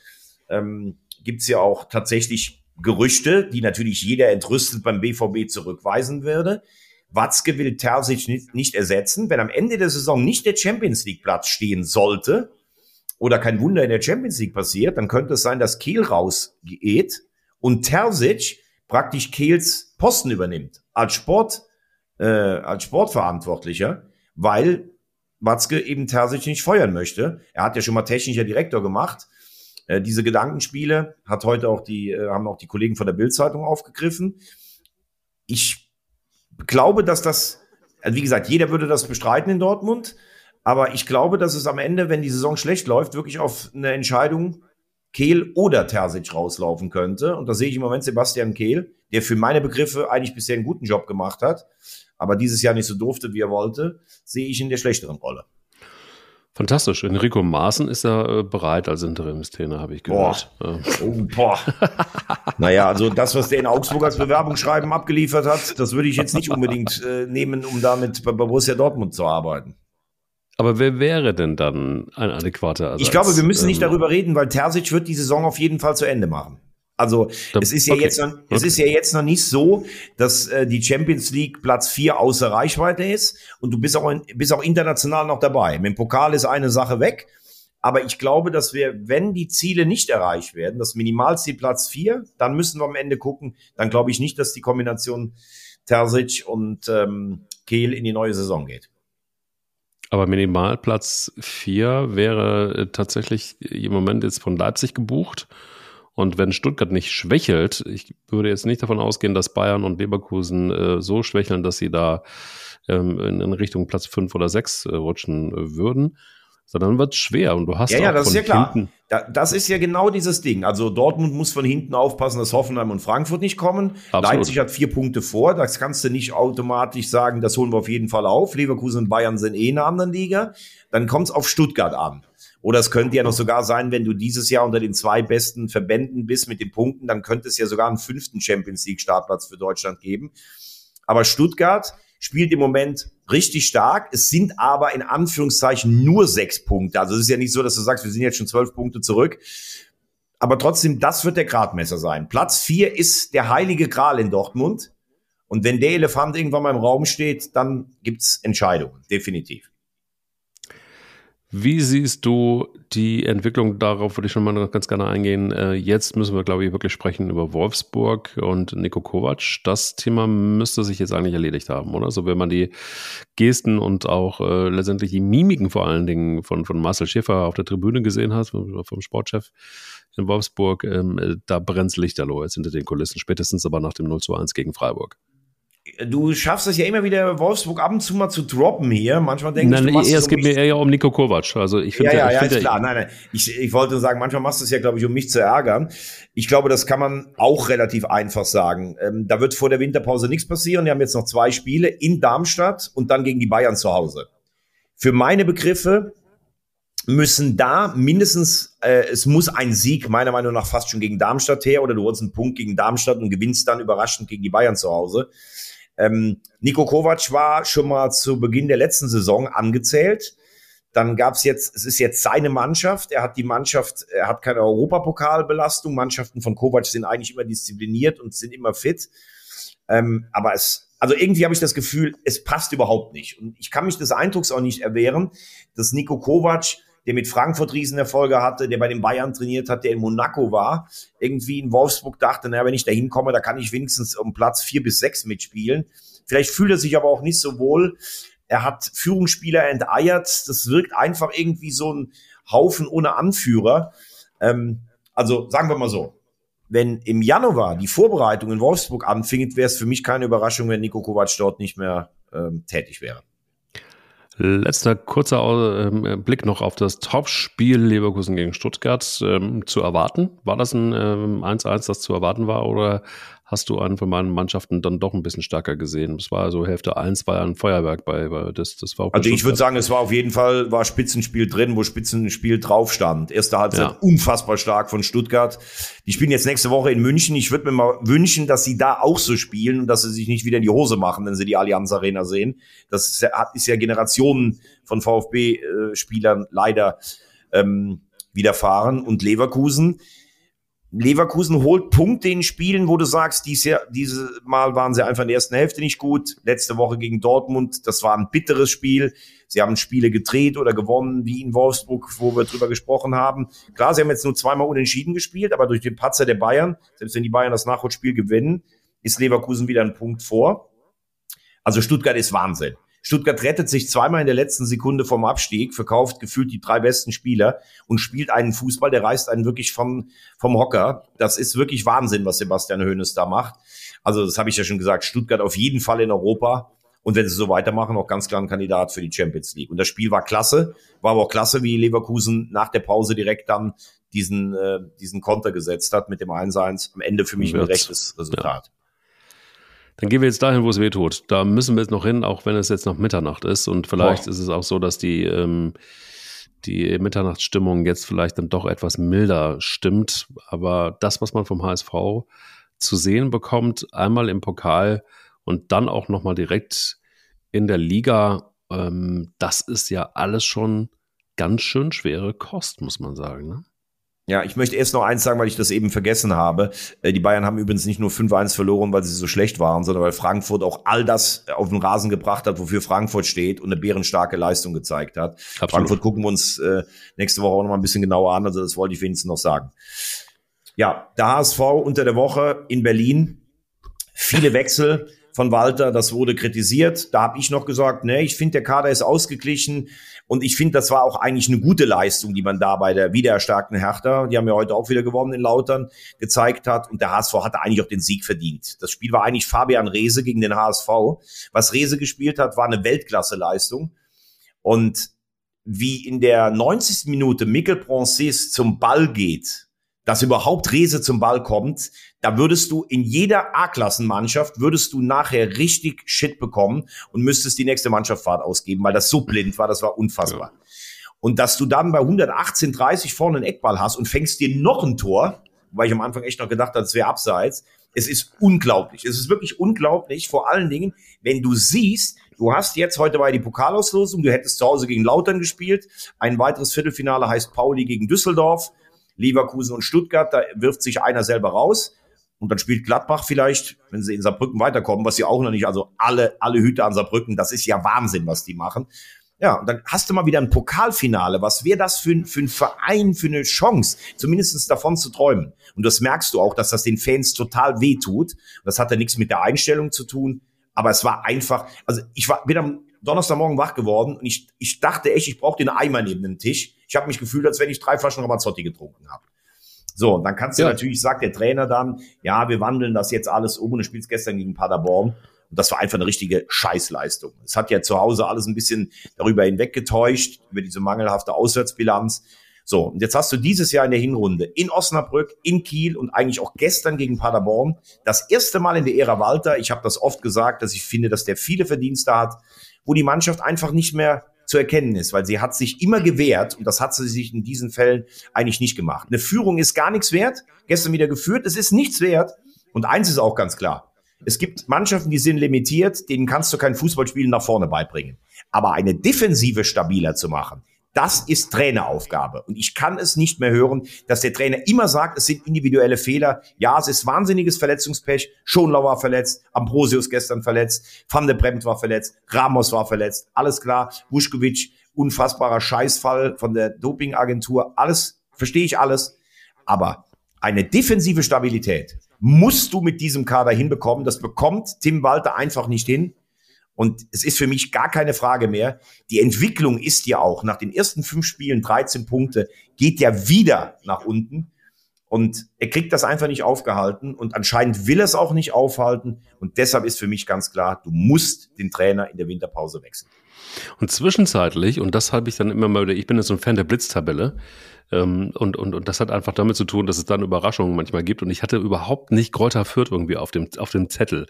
ähm, gibt's ja auch tatsächlich Gerüchte, die natürlich jeder entrüstet beim BVB zurückweisen würde. Watzke will Terzic nicht, nicht ersetzen. Wenn am Ende der Saison nicht der Champions League Platz stehen sollte oder kein Wunder in der Champions League passiert, dann könnte es sein, dass Kehl rausgeht und Terzic praktisch Kehls Posten übernimmt als Sport, äh, als Sportverantwortlicher, weil Watzke eben Terzic nicht feuern möchte. Er hat ja schon mal technischer Direktor gemacht. Äh, diese Gedankenspiele hat heute auch die, äh, haben auch die Kollegen von der Bildzeitung aufgegriffen. Ich glaube, dass das, also wie gesagt, jeder würde das bestreiten in Dortmund. Aber ich glaube, dass es am Ende, wenn die Saison schlecht läuft, wirklich auf eine Entscheidung Kehl oder Terzic rauslaufen könnte. Und da sehe ich im Moment Sebastian Kehl, der für meine Begriffe eigentlich bisher einen guten Job gemacht hat, aber dieses Jahr nicht so durfte, wie er wollte, sehe ich in der schlechteren Rolle. Fantastisch. Enrico Maaßen ist ja äh, bereit als Interimstrainer, habe ich gehört. Boah. Oh, boah. naja, also das, was der in Augsburg als Bewerbungsschreiben abgeliefert hat, das würde ich jetzt nicht unbedingt äh, nehmen, um damit bei Borussia Dortmund zu arbeiten. Aber wer wäre denn dann ein adäquater Ersatz? Ich glaube, wir müssen nicht ähm, darüber reden, weil Terzic wird die Saison auf jeden Fall zu Ende machen. Also es ist ja okay. jetzt noch, es okay. ist ja jetzt noch nicht so, dass äh, die Champions League Platz vier außer Reichweite ist und du bist auch in, bist auch international noch dabei. Mit dem Pokal ist eine Sache weg, aber ich glaube, dass wir, wenn die Ziele nicht erreicht werden, das Minimalziel Platz vier, dann müssen wir am Ende gucken. Dann glaube ich nicht, dass die Kombination Terzic und ähm, Kehl in die neue Saison geht. Aber Minimalplatz 4 wäre äh, tatsächlich im Moment jetzt von Leipzig gebucht. Und wenn Stuttgart nicht schwächelt, ich würde jetzt nicht davon ausgehen, dass Bayern und Leverkusen äh, so schwächeln, dass sie da ähm, in, in, Richtung Platz 5 oder 6 äh, rutschen würden sondern wird schwer und du hast ja, ja, das ist ja klar. Da, das ist ja genau dieses Ding. Also Dortmund muss von hinten aufpassen, dass Hoffenheim und Frankfurt nicht kommen. Absolut. Leipzig hat vier Punkte vor. Das kannst du nicht automatisch sagen, das holen wir auf jeden Fall auf. Leverkusen und Bayern sind eh in einer anderen Liga. Dann kommt es auf Stuttgart an. Oder es könnte ja noch sogar sein, wenn du dieses Jahr unter den zwei besten Verbänden bist mit den Punkten, dann könnte es ja sogar einen fünften Champions League Startplatz für Deutschland geben. Aber Stuttgart spielt im Moment richtig stark. Es sind aber in Anführungszeichen nur sechs Punkte. Also es ist ja nicht so, dass du sagst, wir sind jetzt schon zwölf Punkte zurück. Aber trotzdem, das wird der Gradmesser sein. Platz vier ist der heilige Gral in Dortmund. Und wenn der Elefant irgendwann mal im Raum steht, dann gibt's Entscheidungen, definitiv. Wie siehst du die Entwicklung? Darauf würde ich schon mal ganz gerne eingehen. Äh, jetzt müssen wir, glaube ich, wirklich sprechen über Wolfsburg und Nico Kovac. Das Thema müsste sich jetzt eigentlich erledigt haben, oder? So, wenn man die Gesten und auch äh, letztendlich die Mimiken vor allen Dingen von, von Marcel Schäfer auf der Tribüne gesehen hat, vom, Sportchef in Wolfsburg, ähm, äh, da brennt Lichterloh jetzt hinter den Kulissen, spätestens aber nach dem 0 zu 1 gegen Freiburg du schaffst es ja immer wieder, Wolfsburg ab und zu mal zu droppen hier. Manchmal denke ich, du machst es, es geht mir eher um Nico Kovac. Also ich finde, ja, ja, ja, ist klar. Nein, nein. Ich, ich wollte nur sagen, manchmal machst du es ja, glaube ich, um mich zu ärgern. Ich glaube, das kann man auch relativ einfach sagen. Ähm, da wird vor der Winterpause nichts passieren. Wir haben jetzt noch zwei Spiele in Darmstadt und dann gegen die Bayern zu Hause. Für meine Begriffe müssen da mindestens, äh, es muss ein Sieg meiner Meinung nach fast schon gegen Darmstadt her oder du holst einen Punkt gegen Darmstadt und gewinnst dann überraschend gegen die Bayern zu Hause. Ähm, Nico Kovac war schon mal zu Beginn der letzten Saison angezählt. Dann gab es jetzt, es ist jetzt seine Mannschaft. Er hat die Mannschaft, er hat keine Europapokalbelastung. Mannschaften von Kovac sind eigentlich immer diszipliniert und sind immer fit. Ähm, aber es, also irgendwie habe ich das Gefühl, es passt überhaupt nicht. Und ich kann mich des Eindrucks auch nicht erwehren, dass Nico Kovac der mit Frankfurt Riesenerfolge hatte, der bei den Bayern trainiert hat, der in Monaco war, irgendwie in Wolfsburg dachte, naja, wenn ich da hinkomme, da kann ich wenigstens um Platz vier bis sechs mitspielen. Vielleicht fühlt er sich aber auch nicht so wohl. Er hat Führungsspieler enteiert. Das wirkt einfach irgendwie so ein Haufen ohne Anführer. Ähm, also sagen wir mal so. Wenn im Januar die Vorbereitung in Wolfsburg anfing, wäre es für mich keine Überraschung, wenn Nico Kovac dort nicht mehr ähm, tätig wäre. Letzter kurzer ähm, Blick noch auf das Topspiel Leverkusen gegen Stuttgart ähm, zu erwarten. War das ein 1-1, ähm, das zu erwarten war, oder hast du einen von meinen Mannschaften dann doch ein bisschen stärker gesehen. Es war also Hälfte eins, war ja ein Feuerwerk bei, bei das, das VfB Also ich würde sagen, es war auf jeden Fall, war Spitzenspiel drin, wo Spitzenspiel drauf stand. Erste Halbzeit ja. unfassbar stark von Stuttgart. Die spielen jetzt nächste Woche in München. Ich würde mir mal wünschen, dass sie da auch so spielen und dass sie sich nicht wieder in die Hose machen, wenn sie die Allianz Arena sehen. Das ist ja, ist ja Generationen von VfB-Spielern leider ähm, widerfahren. Und Leverkusen, Leverkusen holt Punkte in Spielen, wo du sagst, dies Jahr, Mal waren sie einfach in der ersten Hälfte nicht gut. Letzte Woche gegen Dortmund, das war ein bitteres Spiel. Sie haben Spiele gedreht oder gewonnen, wie in Wolfsburg, wo wir drüber gesprochen haben. Klar, sie haben jetzt nur zweimal unentschieden gespielt, aber durch den Patzer der Bayern, selbst wenn die Bayern das Nachholspiel gewinnen, ist Leverkusen wieder ein Punkt vor. Also Stuttgart ist Wahnsinn. Stuttgart rettet sich zweimal in der letzten Sekunde vom Abstieg, verkauft gefühlt die drei besten Spieler und spielt einen Fußball, der reißt einen wirklich vom, vom Hocker. Das ist wirklich Wahnsinn, was Sebastian Hoeneß da macht. Also das habe ich ja schon gesagt, Stuttgart auf jeden Fall in Europa. Und wenn sie so weitermachen, auch ganz klar ein Kandidat für die Champions League. Und das Spiel war klasse, war aber auch klasse, wie Leverkusen nach der Pause direkt dann diesen, äh, diesen Konter gesetzt hat mit dem 1-1. Am Ende für mich ein rechtes Resultat. Ja. Dann gehen wir jetzt dahin, wo es weh tut. Da müssen wir jetzt noch hin, auch wenn es jetzt noch Mitternacht ist. Und vielleicht Boah. ist es auch so, dass die, ähm, die Mitternachtsstimmung jetzt vielleicht dann doch etwas milder stimmt. Aber das, was man vom HSV zu sehen bekommt, einmal im Pokal und dann auch nochmal direkt in der Liga, ähm, das ist ja alles schon ganz schön schwere Kost, muss man sagen. Ne? Ja, ich möchte erst noch eins sagen, weil ich das eben vergessen habe. Äh, die Bayern haben übrigens nicht nur 5-1 verloren, weil sie so schlecht waren, sondern weil Frankfurt auch all das auf den Rasen gebracht hat, wofür Frankfurt steht und eine bärenstarke Leistung gezeigt hat. Absolut. Frankfurt gucken wir uns äh, nächste Woche auch noch mal ein bisschen genauer an, also das wollte ich wenigstens noch sagen. Ja, der HSV unter der Woche in Berlin, viele Wechsel von Walter, das wurde kritisiert. Da habe ich noch gesagt, ne, ich finde, der Kader ist ausgeglichen. Und ich finde, das war auch eigentlich eine gute Leistung, die man da bei der wiedererstarkten Hertha, die haben ja heute auch wieder gewonnen in Lautern, gezeigt hat. Und der HSV hatte eigentlich auch den Sieg verdient. Das Spiel war eigentlich Fabian Rehse gegen den HSV. Was Rehse gespielt hat, war eine Weltklasse-Leistung. Und wie in der 90. Minute Mikkel Proncis zum Ball geht, dass überhaupt Rese zum Ball kommt, da würdest du in jeder A-Klassenmannschaft würdest du nachher richtig Shit bekommen und müsstest die nächste Mannschaft Fahrt ausgeben, weil das so blind war, das war unfassbar. Ja. Und dass du dann bei 118, 30 vorne einen Eckball hast und fängst dir noch ein Tor, weil ich am Anfang echt noch gedacht habe, es wäre abseits. Es ist unglaublich. Es ist wirklich unglaublich. Vor allen Dingen, wenn du siehst, du hast jetzt heute war die Pokalauslosung, du hättest zu Hause gegen Lautern gespielt. Ein weiteres Viertelfinale heißt Pauli gegen Düsseldorf. Leverkusen und Stuttgart, da wirft sich einer selber raus. Und dann spielt Gladbach vielleicht, wenn sie in Saarbrücken weiterkommen, was sie auch noch nicht, also alle, alle Hüter an Saarbrücken, das ist ja Wahnsinn, was die machen. Ja, und dann hast du mal wieder ein Pokalfinale. Was wäre das für, für ein Verein, für eine Chance, zumindest davon zu träumen? Und das merkst du auch, dass das den Fans total wehtut. Das hat ja nichts mit der Einstellung zu tun. Aber es war einfach, also ich war, bin am Donnerstagmorgen wach geworden und ich, ich dachte echt, ich brauche den Eimer neben dem Tisch. Ich habe mich gefühlt, als wenn ich drei Flaschen Ramazzotti getrunken habe. So, und dann kannst du ja. natürlich, sagt der Trainer dann, ja, wir wandeln das jetzt alles um und du spielst gestern gegen Paderborn. Und das war einfach eine richtige Scheißleistung. Es hat ja zu Hause alles ein bisschen darüber hinweggetäuscht, über diese mangelhafte Auswärtsbilanz. So, und jetzt hast du dieses Jahr in der Hinrunde in Osnabrück, in Kiel und eigentlich auch gestern gegen Paderborn das erste Mal in der Ära Walter, ich habe das oft gesagt, dass ich finde, dass der viele Verdienste hat, wo die Mannschaft einfach nicht mehr zu erkennen ist, weil sie hat sich immer gewehrt und das hat sie sich in diesen Fällen eigentlich nicht gemacht. Eine Führung ist gar nichts wert, gestern wieder geführt, es ist nichts wert und eins ist auch ganz klar. Es gibt Mannschaften, die sind limitiert, denen kannst du kein Fußballspielen nach vorne beibringen. Aber eine Defensive stabiler zu machen, das ist Traineraufgabe. Und ich kann es nicht mehr hören, dass der Trainer immer sagt, es sind individuelle Fehler. Ja, es ist wahnsinniges Verletzungspech. Schonlau war verletzt, Ambrosius gestern verletzt, Van de Bremt war verletzt, Ramos war verletzt. Alles klar. Vuskovic, unfassbarer Scheißfall von der Dopingagentur. Alles, verstehe ich alles. Aber eine defensive Stabilität musst du mit diesem Kader hinbekommen. Das bekommt Tim Walter einfach nicht hin. Und es ist für mich gar keine Frage mehr. Die Entwicklung ist ja auch nach den ersten fünf Spielen 13 Punkte, geht ja wieder nach unten. Und er kriegt das einfach nicht aufgehalten und anscheinend will er es auch nicht aufhalten. Und deshalb ist für mich ganz klar, du musst den Trainer in der Winterpause wechseln. Und zwischenzeitlich, und das habe ich dann immer mal wieder, ich bin ja so ein Fan der Blitztabelle, ähm, und, und, und das hat einfach damit zu tun, dass es dann Überraschungen manchmal gibt. Und ich hatte überhaupt nicht Kräuter Fürth irgendwie auf dem, auf dem Zettel.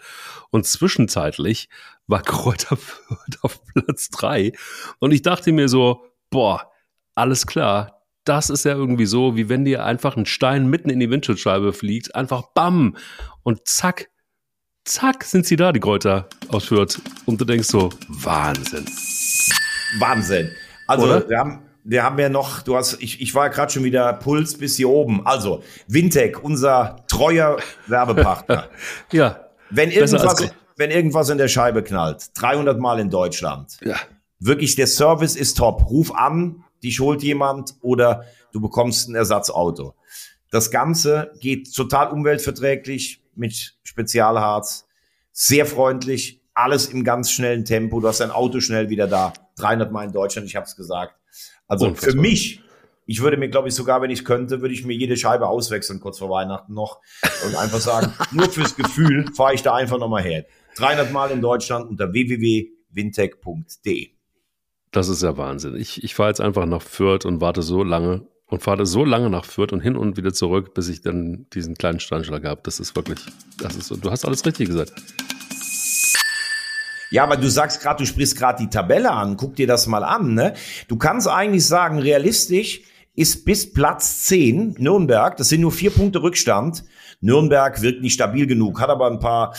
Und zwischenzeitlich war Kräuter Fürth auf Platz drei. Und ich dachte mir so, boah, alles klar. Das ist ja irgendwie so, wie wenn dir einfach ein Stein mitten in die Windschutzscheibe fliegt. Einfach bam. Und zack, zack, sind sie da, die Kräuter aus Fürth. Und du denkst so, Wahnsinn. Wahnsinn. Also, Oder? wir haben, wir haben ja noch, du hast, ich, ich war gerade schon wieder Puls bis hier oben. Also, Wintec, unser treuer Werbepartner. ja. Wenn irgendwas, wenn irgendwas in der Scheibe knallt, 300 Mal in Deutschland. Ja. Wirklich, der Service ist top. Ruf an, dich holt jemand oder du bekommst ein Ersatzauto. Das Ganze geht total umweltverträglich mit Spezialharz, sehr freundlich, alles im ganz schnellen Tempo. Du hast dein Auto schnell wieder da. 300 Mal in Deutschland, ich habe es gesagt. Also Unfassbar. für mich, ich würde mir, glaube ich, sogar, wenn ich könnte, würde ich mir jede Scheibe auswechseln, kurz vor Weihnachten noch. Und einfach sagen, nur fürs Gefühl fahre ich da einfach nochmal her. 300 Mal in Deutschland unter www.wintech.de. Das ist ja Wahnsinn. Ich, ich fahre jetzt einfach nach Fürth und warte so lange und fahre so lange nach Fürth und hin und wieder zurück, bis ich dann diesen kleinen Steinschlag habe. Das ist wirklich, das ist, du hast alles richtig gesagt. Ja, aber du sagst gerade, du sprichst gerade die Tabelle an. Guck dir das mal an. Ne? Du kannst eigentlich sagen, realistisch ist bis Platz 10 Nürnberg. Das sind nur vier Punkte Rückstand. Nürnberg wirkt nicht stabil genug, hat aber ein paar,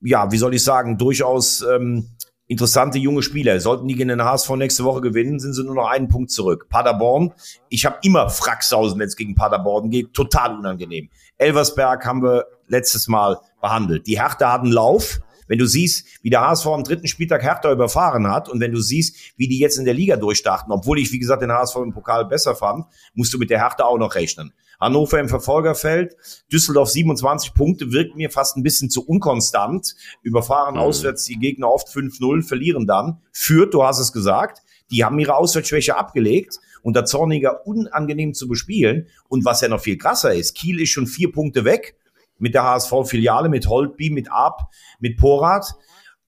ja, wie soll ich sagen, durchaus ähm, interessante junge Spieler. Sollten die gegen den HSV nächste Woche gewinnen, sind sie nur noch einen Punkt zurück. Paderborn, ich habe immer Frackshausen, wenn es gegen Paderborn geht, total unangenehm. Elversberg haben wir letztes Mal behandelt. Die Hertha hat einen Lauf, wenn du siehst, wie der HSV am dritten Spieltag Hertha überfahren hat und wenn du siehst, wie die jetzt in der Liga durchstarten, obwohl ich, wie gesagt, den HSV im Pokal besser fand, musst du mit der Hertha auch noch rechnen. Hannover im Verfolgerfeld, Düsseldorf 27 Punkte, wirkt mir fast ein bisschen zu unkonstant. Überfahren mhm. auswärts die Gegner oft 5-0, verlieren dann. Führt, du hast es gesagt, die haben ihre Auswärtsschwäche abgelegt und der Zorniger unangenehm zu bespielen. Und was ja noch viel krasser ist, Kiel ist schon vier Punkte weg mit der HSV-Filiale, mit Holtby, mit Ab, mit Porat.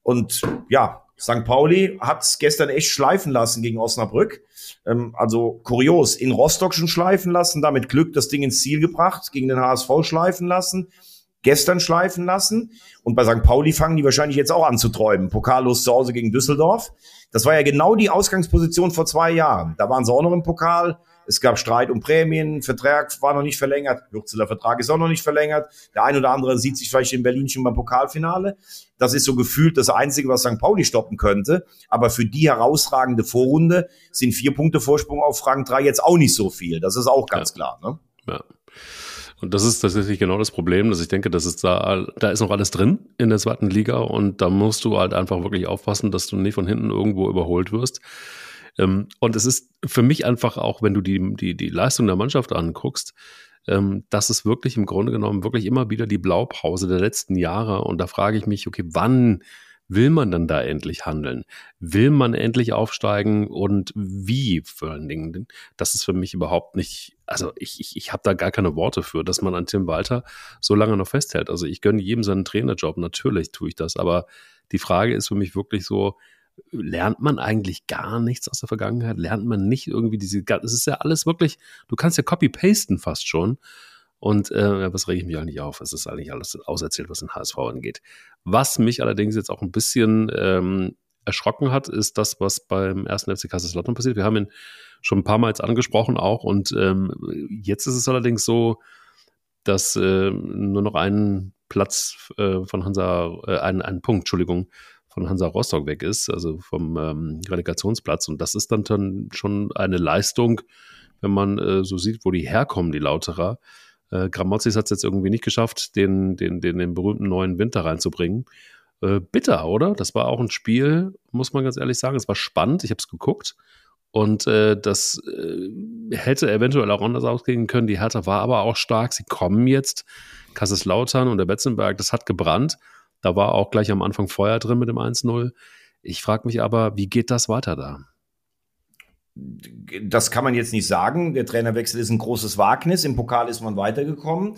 Und ja, St. Pauli hat es gestern echt schleifen lassen gegen Osnabrück. Ähm, also kurios, in Rostock schon schleifen lassen, damit Glück das Ding ins Ziel gebracht, gegen den HSV schleifen lassen, gestern schleifen lassen. Und bei St. Pauli fangen die wahrscheinlich jetzt auch an zu träumen. Pokallos zu Hause gegen Düsseldorf. Das war ja genau die Ausgangsposition vor zwei Jahren. Da waren sie auch noch im Pokal es gab Streit um Prämien, Vertrag war noch nicht verlängert, Hürzeler Vertrag ist auch noch nicht verlängert. Der ein oder andere sieht sich vielleicht in Berlin schon beim Pokalfinale. Das ist so gefühlt das Einzige, was St. Pauli stoppen könnte. Aber für die herausragende Vorrunde sind vier Punkte Vorsprung auf Rang 3 jetzt auch nicht so viel. Das ist auch ganz ja. klar. Ne? Ja. Und das ist tatsächlich genau das Problem, dass ich denke, dass es da, da ist noch alles drin in der zweiten Liga und da musst du halt einfach wirklich aufpassen, dass du nicht von hinten irgendwo überholt wirst. Ähm, und es ist für mich einfach auch, wenn du die, die, die Leistung der Mannschaft anguckst, ähm, das ist wirklich im Grunde genommen wirklich immer wieder die Blaupause der letzten Jahre. Und da frage ich mich, okay, wann will man dann da endlich handeln? Will man endlich aufsteigen und wie vor allen Dingen? Das ist für mich überhaupt nicht, also ich, ich, ich habe da gar keine Worte für, dass man an Tim Walter so lange noch festhält. Also ich gönne jedem seinen Trainerjob, natürlich tue ich das, aber die Frage ist für mich wirklich so, lernt man eigentlich gar nichts aus der Vergangenheit? Lernt man nicht irgendwie diese, es ist ja alles wirklich, du kannst ja copy-pasten fast schon. Und äh, was rege ich mich eigentlich auf? Es ist eigentlich alles auserzählt, was den HSV angeht. Was mich allerdings jetzt auch ein bisschen ähm, erschrocken hat, ist das, was beim ersten FC Kaiserslautern passiert. Wir haben ihn schon ein paar Mal jetzt angesprochen auch und ähm, jetzt ist es allerdings so, dass äh, nur noch ein Platz äh, von Hansa, äh, ein, ein Punkt, Entschuldigung, von Hansa Rostock weg ist, also vom ähm, Relegationsplatz. Und das ist dann, dann schon eine Leistung, wenn man äh, so sieht, wo die herkommen, die Lauterer. Äh, Gramozis hat es jetzt irgendwie nicht geschafft, den, den, den, den berühmten neuen Winter reinzubringen. Äh, bitter, oder? Das war auch ein Spiel, muss man ganz ehrlich sagen. Es war spannend, ich habe es geguckt. Und äh, das äh, hätte eventuell auch anders ausgehen können. Die Hertha war aber auch stark. Sie kommen jetzt. Kaiserslautern und der Betzenberg, das hat gebrannt. Da war auch gleich am Anfang Feuer drin mit dem 1-0. Ich frage mich aber, wie geht das weiter da? Das kann man jetzt nicht sagen. Der Trainerwechsel ist ein großes Wagnis. Im Pokal ist man weitergekommen.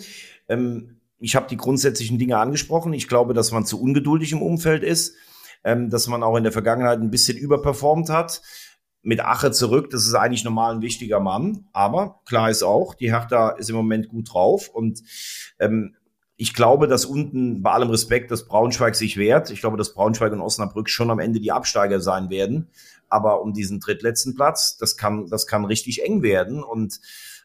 Ähm, ich habe die grundsätzlichen Dinge angesprochen. Ich glaube, dass man zu ungeduldig im Umfeld ist, ähm, dass man auch in der Vergangenheit ein bisschen überperformt hat. Mit Ache zurück, das ist eigentlich normal ein wichtiger Mann. Aber klar ist auch, die Hertha ist im Moment gut drauf und ähm, ich glaube, dass unten bei allem Respekt, dass Braunschweig sich wehrt. Ich glaube, dass Braunschweig und Osnabrück schon am Ende die Absteiger sein werden. Aber um diesen drittletzten Platz, das kann, das kann richtig eng werden. Und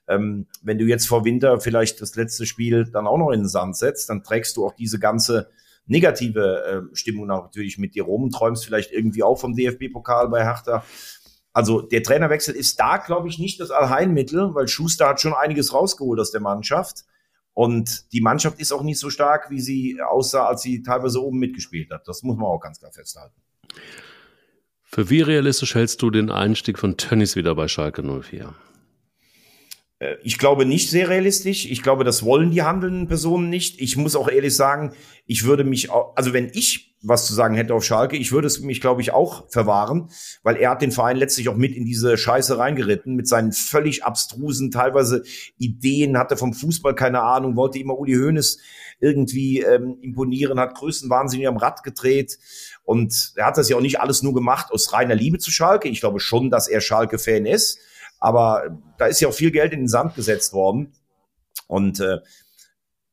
ähm, wenn du jetzt vor Winter vielleicht das letzte Spiel dann auch noch in den Sand setzt, dann trägst du auch diese ganze negative äh, Stimmung natürlich mit dir rum und träumst vielleicht irgendwie auch vom DFB-Pokal bei Hertha. Also der Trainerwechsel ist da, glaube ich, nicht das Allheilmittel, weil Schuster hat schon einiges rausgeholt aus der Mannschaft. Und die Mannschaft ist auch nicht so stark, wie sie aussah, als sie teilweise oben mitgespielt hat. Das muss man auch ganz klar festhalten. Für wie realistisch hältst du den Einstieg von Tönnies wieder bei Schalke 04? Äh, ich glaube nicht sehr realistisch. Ich glaube, das wollen die handelnden Personen nicht. Ich muss auch ehrlich sagen, ich würde mich, auch, also wenn ich was zu sagen hätte auf Schalke, ich würde es mich, glaube ich, auch verwahren, weil er hat den Verein letztlich auch mit in diese Scheiße reingeritten, mit seinen völlig abstrusen, teilweise Ideen, hatte vom Fußball keine Ahnung, wollte immer Uli Hoeneß irgendwie ähm, imponieren, hat größenwahnsinnig am Rad gedreht. Und er hat das ja auch nicht alles nur gemacht aus reiner Liebe zu Schalke. Ich glaube schon, dass er Schalke-Fan ist. Aber da ist ja auch viel Geld in den Sand gesetzt worden. Und äh,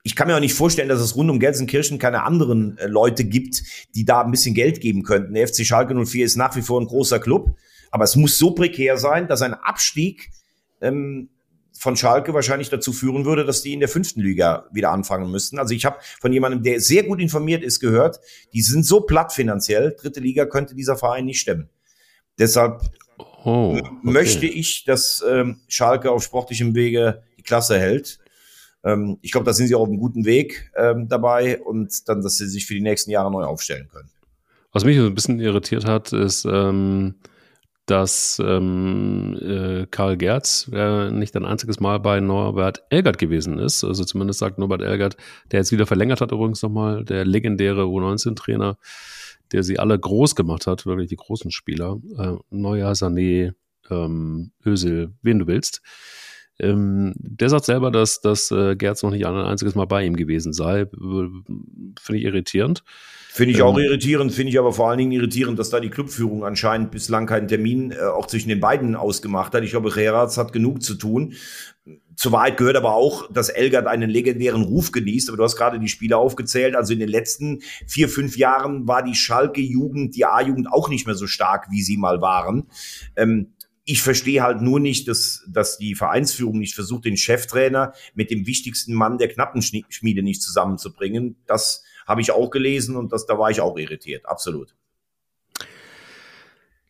ich kann mir auch nicht vorstellen, dass es rund um Gelsenkirchen keine anderen äh, Leute gibt, die da ein bisschen Geld geben könnten. Der FC Schalke 04 ist nach wie vor ein großer Club, aber es muss so prekär sein, dass ein Abstieg ähm, von Schalke wahrscheinlich dazu führen würde, dass die in der fünften Liga wieder anfangen müssten. Also ich habe von jemandem, der sehr gut informiert ist, gehört, die sind so platt finanziell, dritte Liga könnte dieser Verein nicht stemmen. Deshalb oh, okay. möchte ich, dass ähm, Schalke auf sportlichem Wege die Klasse hält. Ähm, ich glaube, da sind sie auch auf einem guten Weg ähm, dabei und dann, dass sie sich für die nächsten Jahre neu aufstellen können. Was mich so ein bisschen irritiert hat, ist, ähm, dass ähm, äh, Karl Gerz äh, nicht ein einziges Mal bei Norbert Elgert gewesen ist. Also zumindest sagt Norbert Elgert, der jetzt wieder verlängert hat übrigens nochmal, der legendäre U19-Trainer, der sie alle groß gemacht hat, wirklich die großen Spieler. Äh, Neuer, Sané, ähm, Özil, wen du willst. Ähm, der sagt selber, dass, dass äh, Gerz noch nicht ein einziges Mal bei ihm gewesen sei. Finde ich irritierend. Finde ich auch ähm, irritierend, finde ich aber vor allen Dingen irritierend, dass da die Clubführung anscheinend bislang keinen Termin äh, auch zwischen den beiden ausgemacht hat. Ich glaube, Gerards hat genug zu tun. Zur Wahrheit gehört aber auch, dass Elgert einen legendären Ruf genießt. Aber du hast gerade die Spiele aufgezählt. Also in den letzten vier, fünf Jahren war die Schalke-Jugend, die A-Jugend auch nicht mehr so stark, wie sie mal waren. Ähm, ich verstehe halt nur nicht, dass, dass die Vereinsführung nicht versucht, den Cheftrainer mit dem wichtigsten Mann der Knappenschmiede nicht zusammenzubringen. Das habe ich auch gelesen und das, da war ich auch irritiert. Absolut.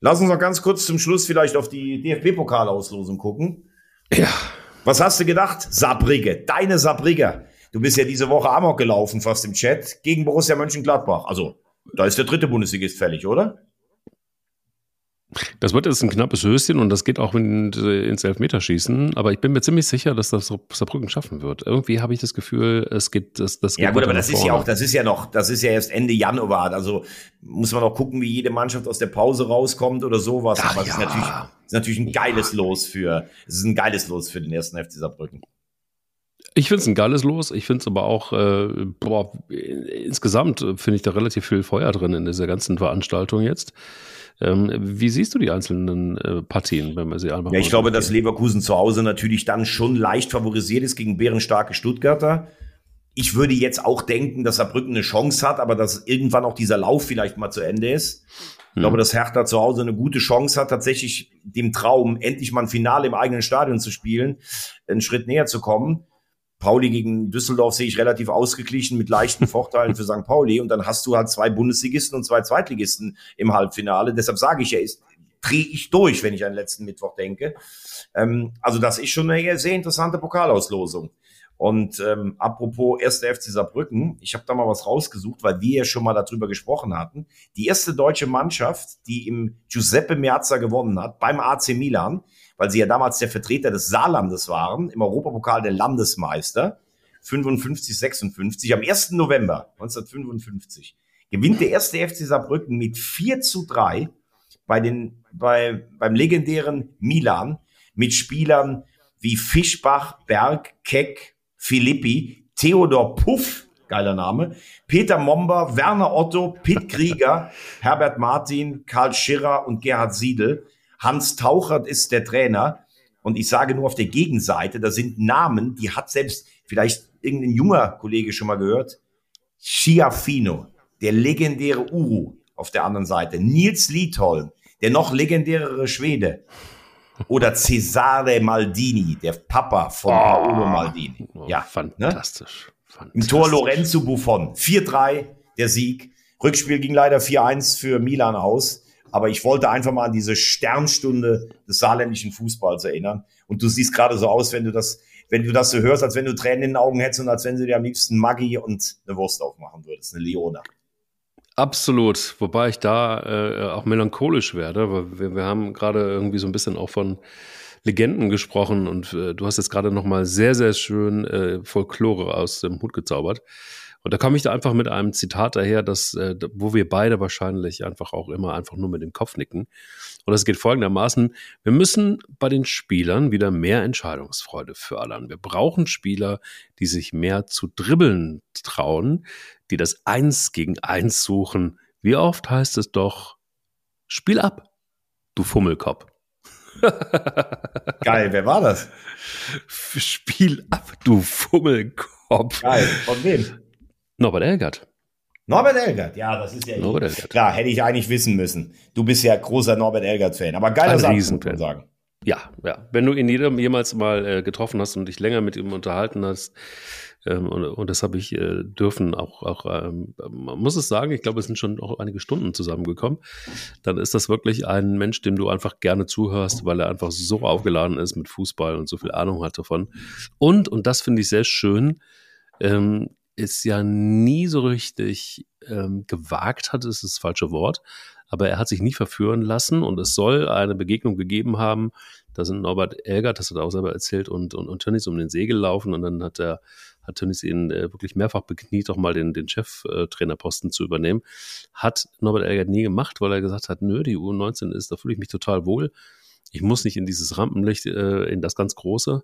Lass uns noch ganz kurz zum Schluss vielleicht auf die DFB-Pokalauslosung gucken. Ja. Was hast du gedacht? Saarbrücke, deine Saarbrücke. Du bist ja diese Woche Amok gelaufen, fast im Chat, gegen Borussia Mönchengladbach. Also, da ist der dritte Bundesligist fällig, oder? Das wird jetzt ein knappes Höschen und das geht auch in, ins Elfmeterschießen. Aber ich bin mir ziemlich sicher, dass das Saarbrücken schaffen wird. Irgendwie habe ich das Gefühl, es geht, das, das geht Ja gut, aber das ist ja auch, das ist ja noch, das ist ja erst Ende Januar. Also muss man auch gucken, wie jede Mannschaft aus der Pause rauskommt oder sowas. Ach, aber es ja. ist natürlich, ist natürlich ein geiles. Los für, es ist ein geiles Los für den ersten FC Saarbrücken. Ich finde es ein geiles Los. Ich finde es aber auch, äh, boah, insgesamt finde ich da relativ viel Feuer drin in dieser ganzen Veranstaltung jetzt. Ähm, wie siehst du die einzelnen äh, Partien, wenn man sie einfach Ja, ich glaube, dass Leverkusen zu Hause natürlich dann schon leicht favorisiert ist gegen bärenstarke Stuttgarter. Ich würde jetzt auch denken, dass Saarbrücken eine Chance hat, aber dass irgendwann auch dieser Lauf vielleicht mal zu Ende ist. Ich glaube, dass Hertha zu Hause eine gute Chance hat, tatsächlich dem Traum, endlich mal ein Finale im eigenen Stadion zu spielen, einen Schritt näher zu kommen. Pauli gegen Düsseldorf sehe ich relativ ausgeglichen mit leichten Vorteilen für St. Pauli. Und dann hast du halt zwei Bundesligisten und zwei Zweitligisten im Halbfinale. Deshalb sage ich ja, drehe ich durch, wenn ich an den letzten Mittwoch denke. Ähm, also das ist schon eine sehr interessante Pokalauslosung. Und ähm, apropos 1. FC Saarbrücken, ich habe da mal was rausgesucht, weil wir ja schon mal darüber gesprochen hatten. Die erste deutsche Mannschaft, die im Giuseppe Merza gewonnen hat, beim AC Milan, weil sie ja damals der Vertreter des Saarlandes waren, im Europapokal der Landesmeister, 55, 56, am 1. November 1955, gewinnt der erste FC Saarbrücken mit 4 zu 3 bei den, bei, beim legendären Milan mit Spielern wie Fischbach, Berg, Keck, Filippi, Theodor Puff, geiler Name, Peter Momber, Werner Otto, Pitt Krieger, Herbert Martin, Karl Schirrer und Gerhard Siedel. Hans Tauchert ist der Trainer. Und ich sage nur auf der Gegenseite, da sind Namen, die hat selbst vielleicht irgendein junger Kollege schon mal gehört. Schiafino, der legendäre Uru auf der anderen Seite. Nils Liedholm, der noch legendärere Schwede. Oder Cesare Maldini, der Papa von oh, Paolo Maldini. Oh, ja, fantastisch, ne? fantastisch. Im Tor Lorenzo Buffon. 4-3 der Sieg. Rückspiel ging leider 4-1 für Milan aus. Aber ich wollte einfach mal an diese Sternstunde des saarländischen Fußballs erinnern. Und du siehst gerade so aus, wenn du das, wenn du das so hörst, als wenn du Tränen in den Augen hättest und als wenn du dir am liebsten Maggi und eine Wurst aufmachen würdest, eine Leona. Absolut, wobei ich da äh, auch melancholisch werde, weil wir, wir haben gerade irgendwie so ein bisschen auch von Legenden gesprochen und äh, du hast jetzt gerade noch mal sehr, sehr schön äh, Folklore aus dem Hut gezaubert. Und da komme ich da einfach mit einem Zitat daher, dass, äh, wo wir beide wahrscheinlich einfach auch immer einfach nur mit dem Kopf nicken. Und das geht folgendermaßen. Wir müssen bei den Spielern wieder mehr Entscheidungsfreude fördern. Wir brauchen Spieler, die sich mehr zu dribbeln trauen, die das Eins gegen Eins suchen. Wie oft heißt es doch, Spiel ab, du Fummelkopf. Geil, wer war das? Spiel ab, du Fummelkopf. Geil, von wem? Norbert Elgert. Norbert Elgert, ja, das ist ja Norbert Elgert. klar, hätte ich eigentlich wissen müssen. Du bist ja großer Norbert Elgert-Fan, aber geiler Satz, muss Riesenfan. man sagen. Ja, ja. Wenn du ihn jedem jemals mal äh, getroffen hast und dich länger mit ihm unterhalten hast, ähm, und, und das habe ich äh, dürfen auch, auch ähm, man muss es sagen, ich glaube, es sind schon auch einige Stunden zusammengekommen, dann ist das wirklich ein Mensch, dem du einfach gerne zuhörst, weil er einfach so aufgeladen ist mit Fußball und so viel Ahnung hat davon. Und, und das finde ich sehr schön, ähm, ist ja nie so richtig ähm, gewagt hat, ist das falsche Wort, aber er hat sich nie verführen lassen und es soll eine Begegnung gegeben haben. Da sind Norbert Elgert, das hat er auch selber erzählt, und, und, und Tönnies um den See gelaufen und dann hat er hat Tönnies ihn äh, wirklich mehrfach bekniet, doch mal den, den Cheftrainerposten zu übernehmen. Hat Norbert Elgert nie gemacht, weil er gesagt hat, nö, die U19 ist, da fühle ich mich total wohl. Ich muss nicht in dieses Rampenlicht, äh, in das ganz Große.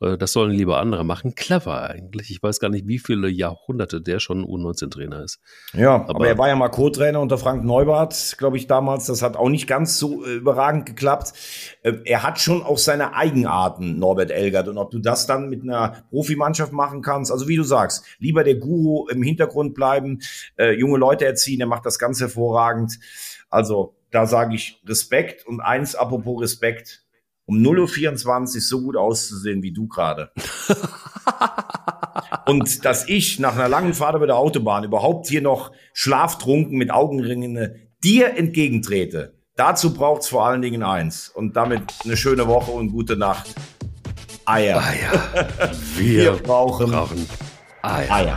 Äh, Das sollen lieber andere machen. Clever eigentlich. Ich weiß gar nicht, wie viele Jahrhunderte der schon U19-Trainer ist. Ja, aber, Aber- er war ja mal Co-Trainer unter Frank Neubart, glaube ich, damals. Das hat auch nicht ganz so äh, überragend geklappt. Äh, er hat schon auch seine Eigenarten, Norbert Elgert. Und ob du das dann mit einer Profimannschaft machen kannst, also wie du sagst, lieber der Guru im Hintergrund bleiben, äh, junge Leute erziehen, er macht das ganz hervorragend. Also da sage ich Respekt. Und eins, apropos Respekt, um 0.24 Uhr so gut auszusehen wie du gerade. Und dass ich nach einer langen Fahrt über der Autobahn überhaupt hier noch schlaftrunken mit Augenringen äh, dir entgegentrete, dazu braucht's vor allen Dingen eins. Und damit eine schöne Woche und gute Nacht. Eier. Ja, Wir wir brauchen brauchen Eier. Eier.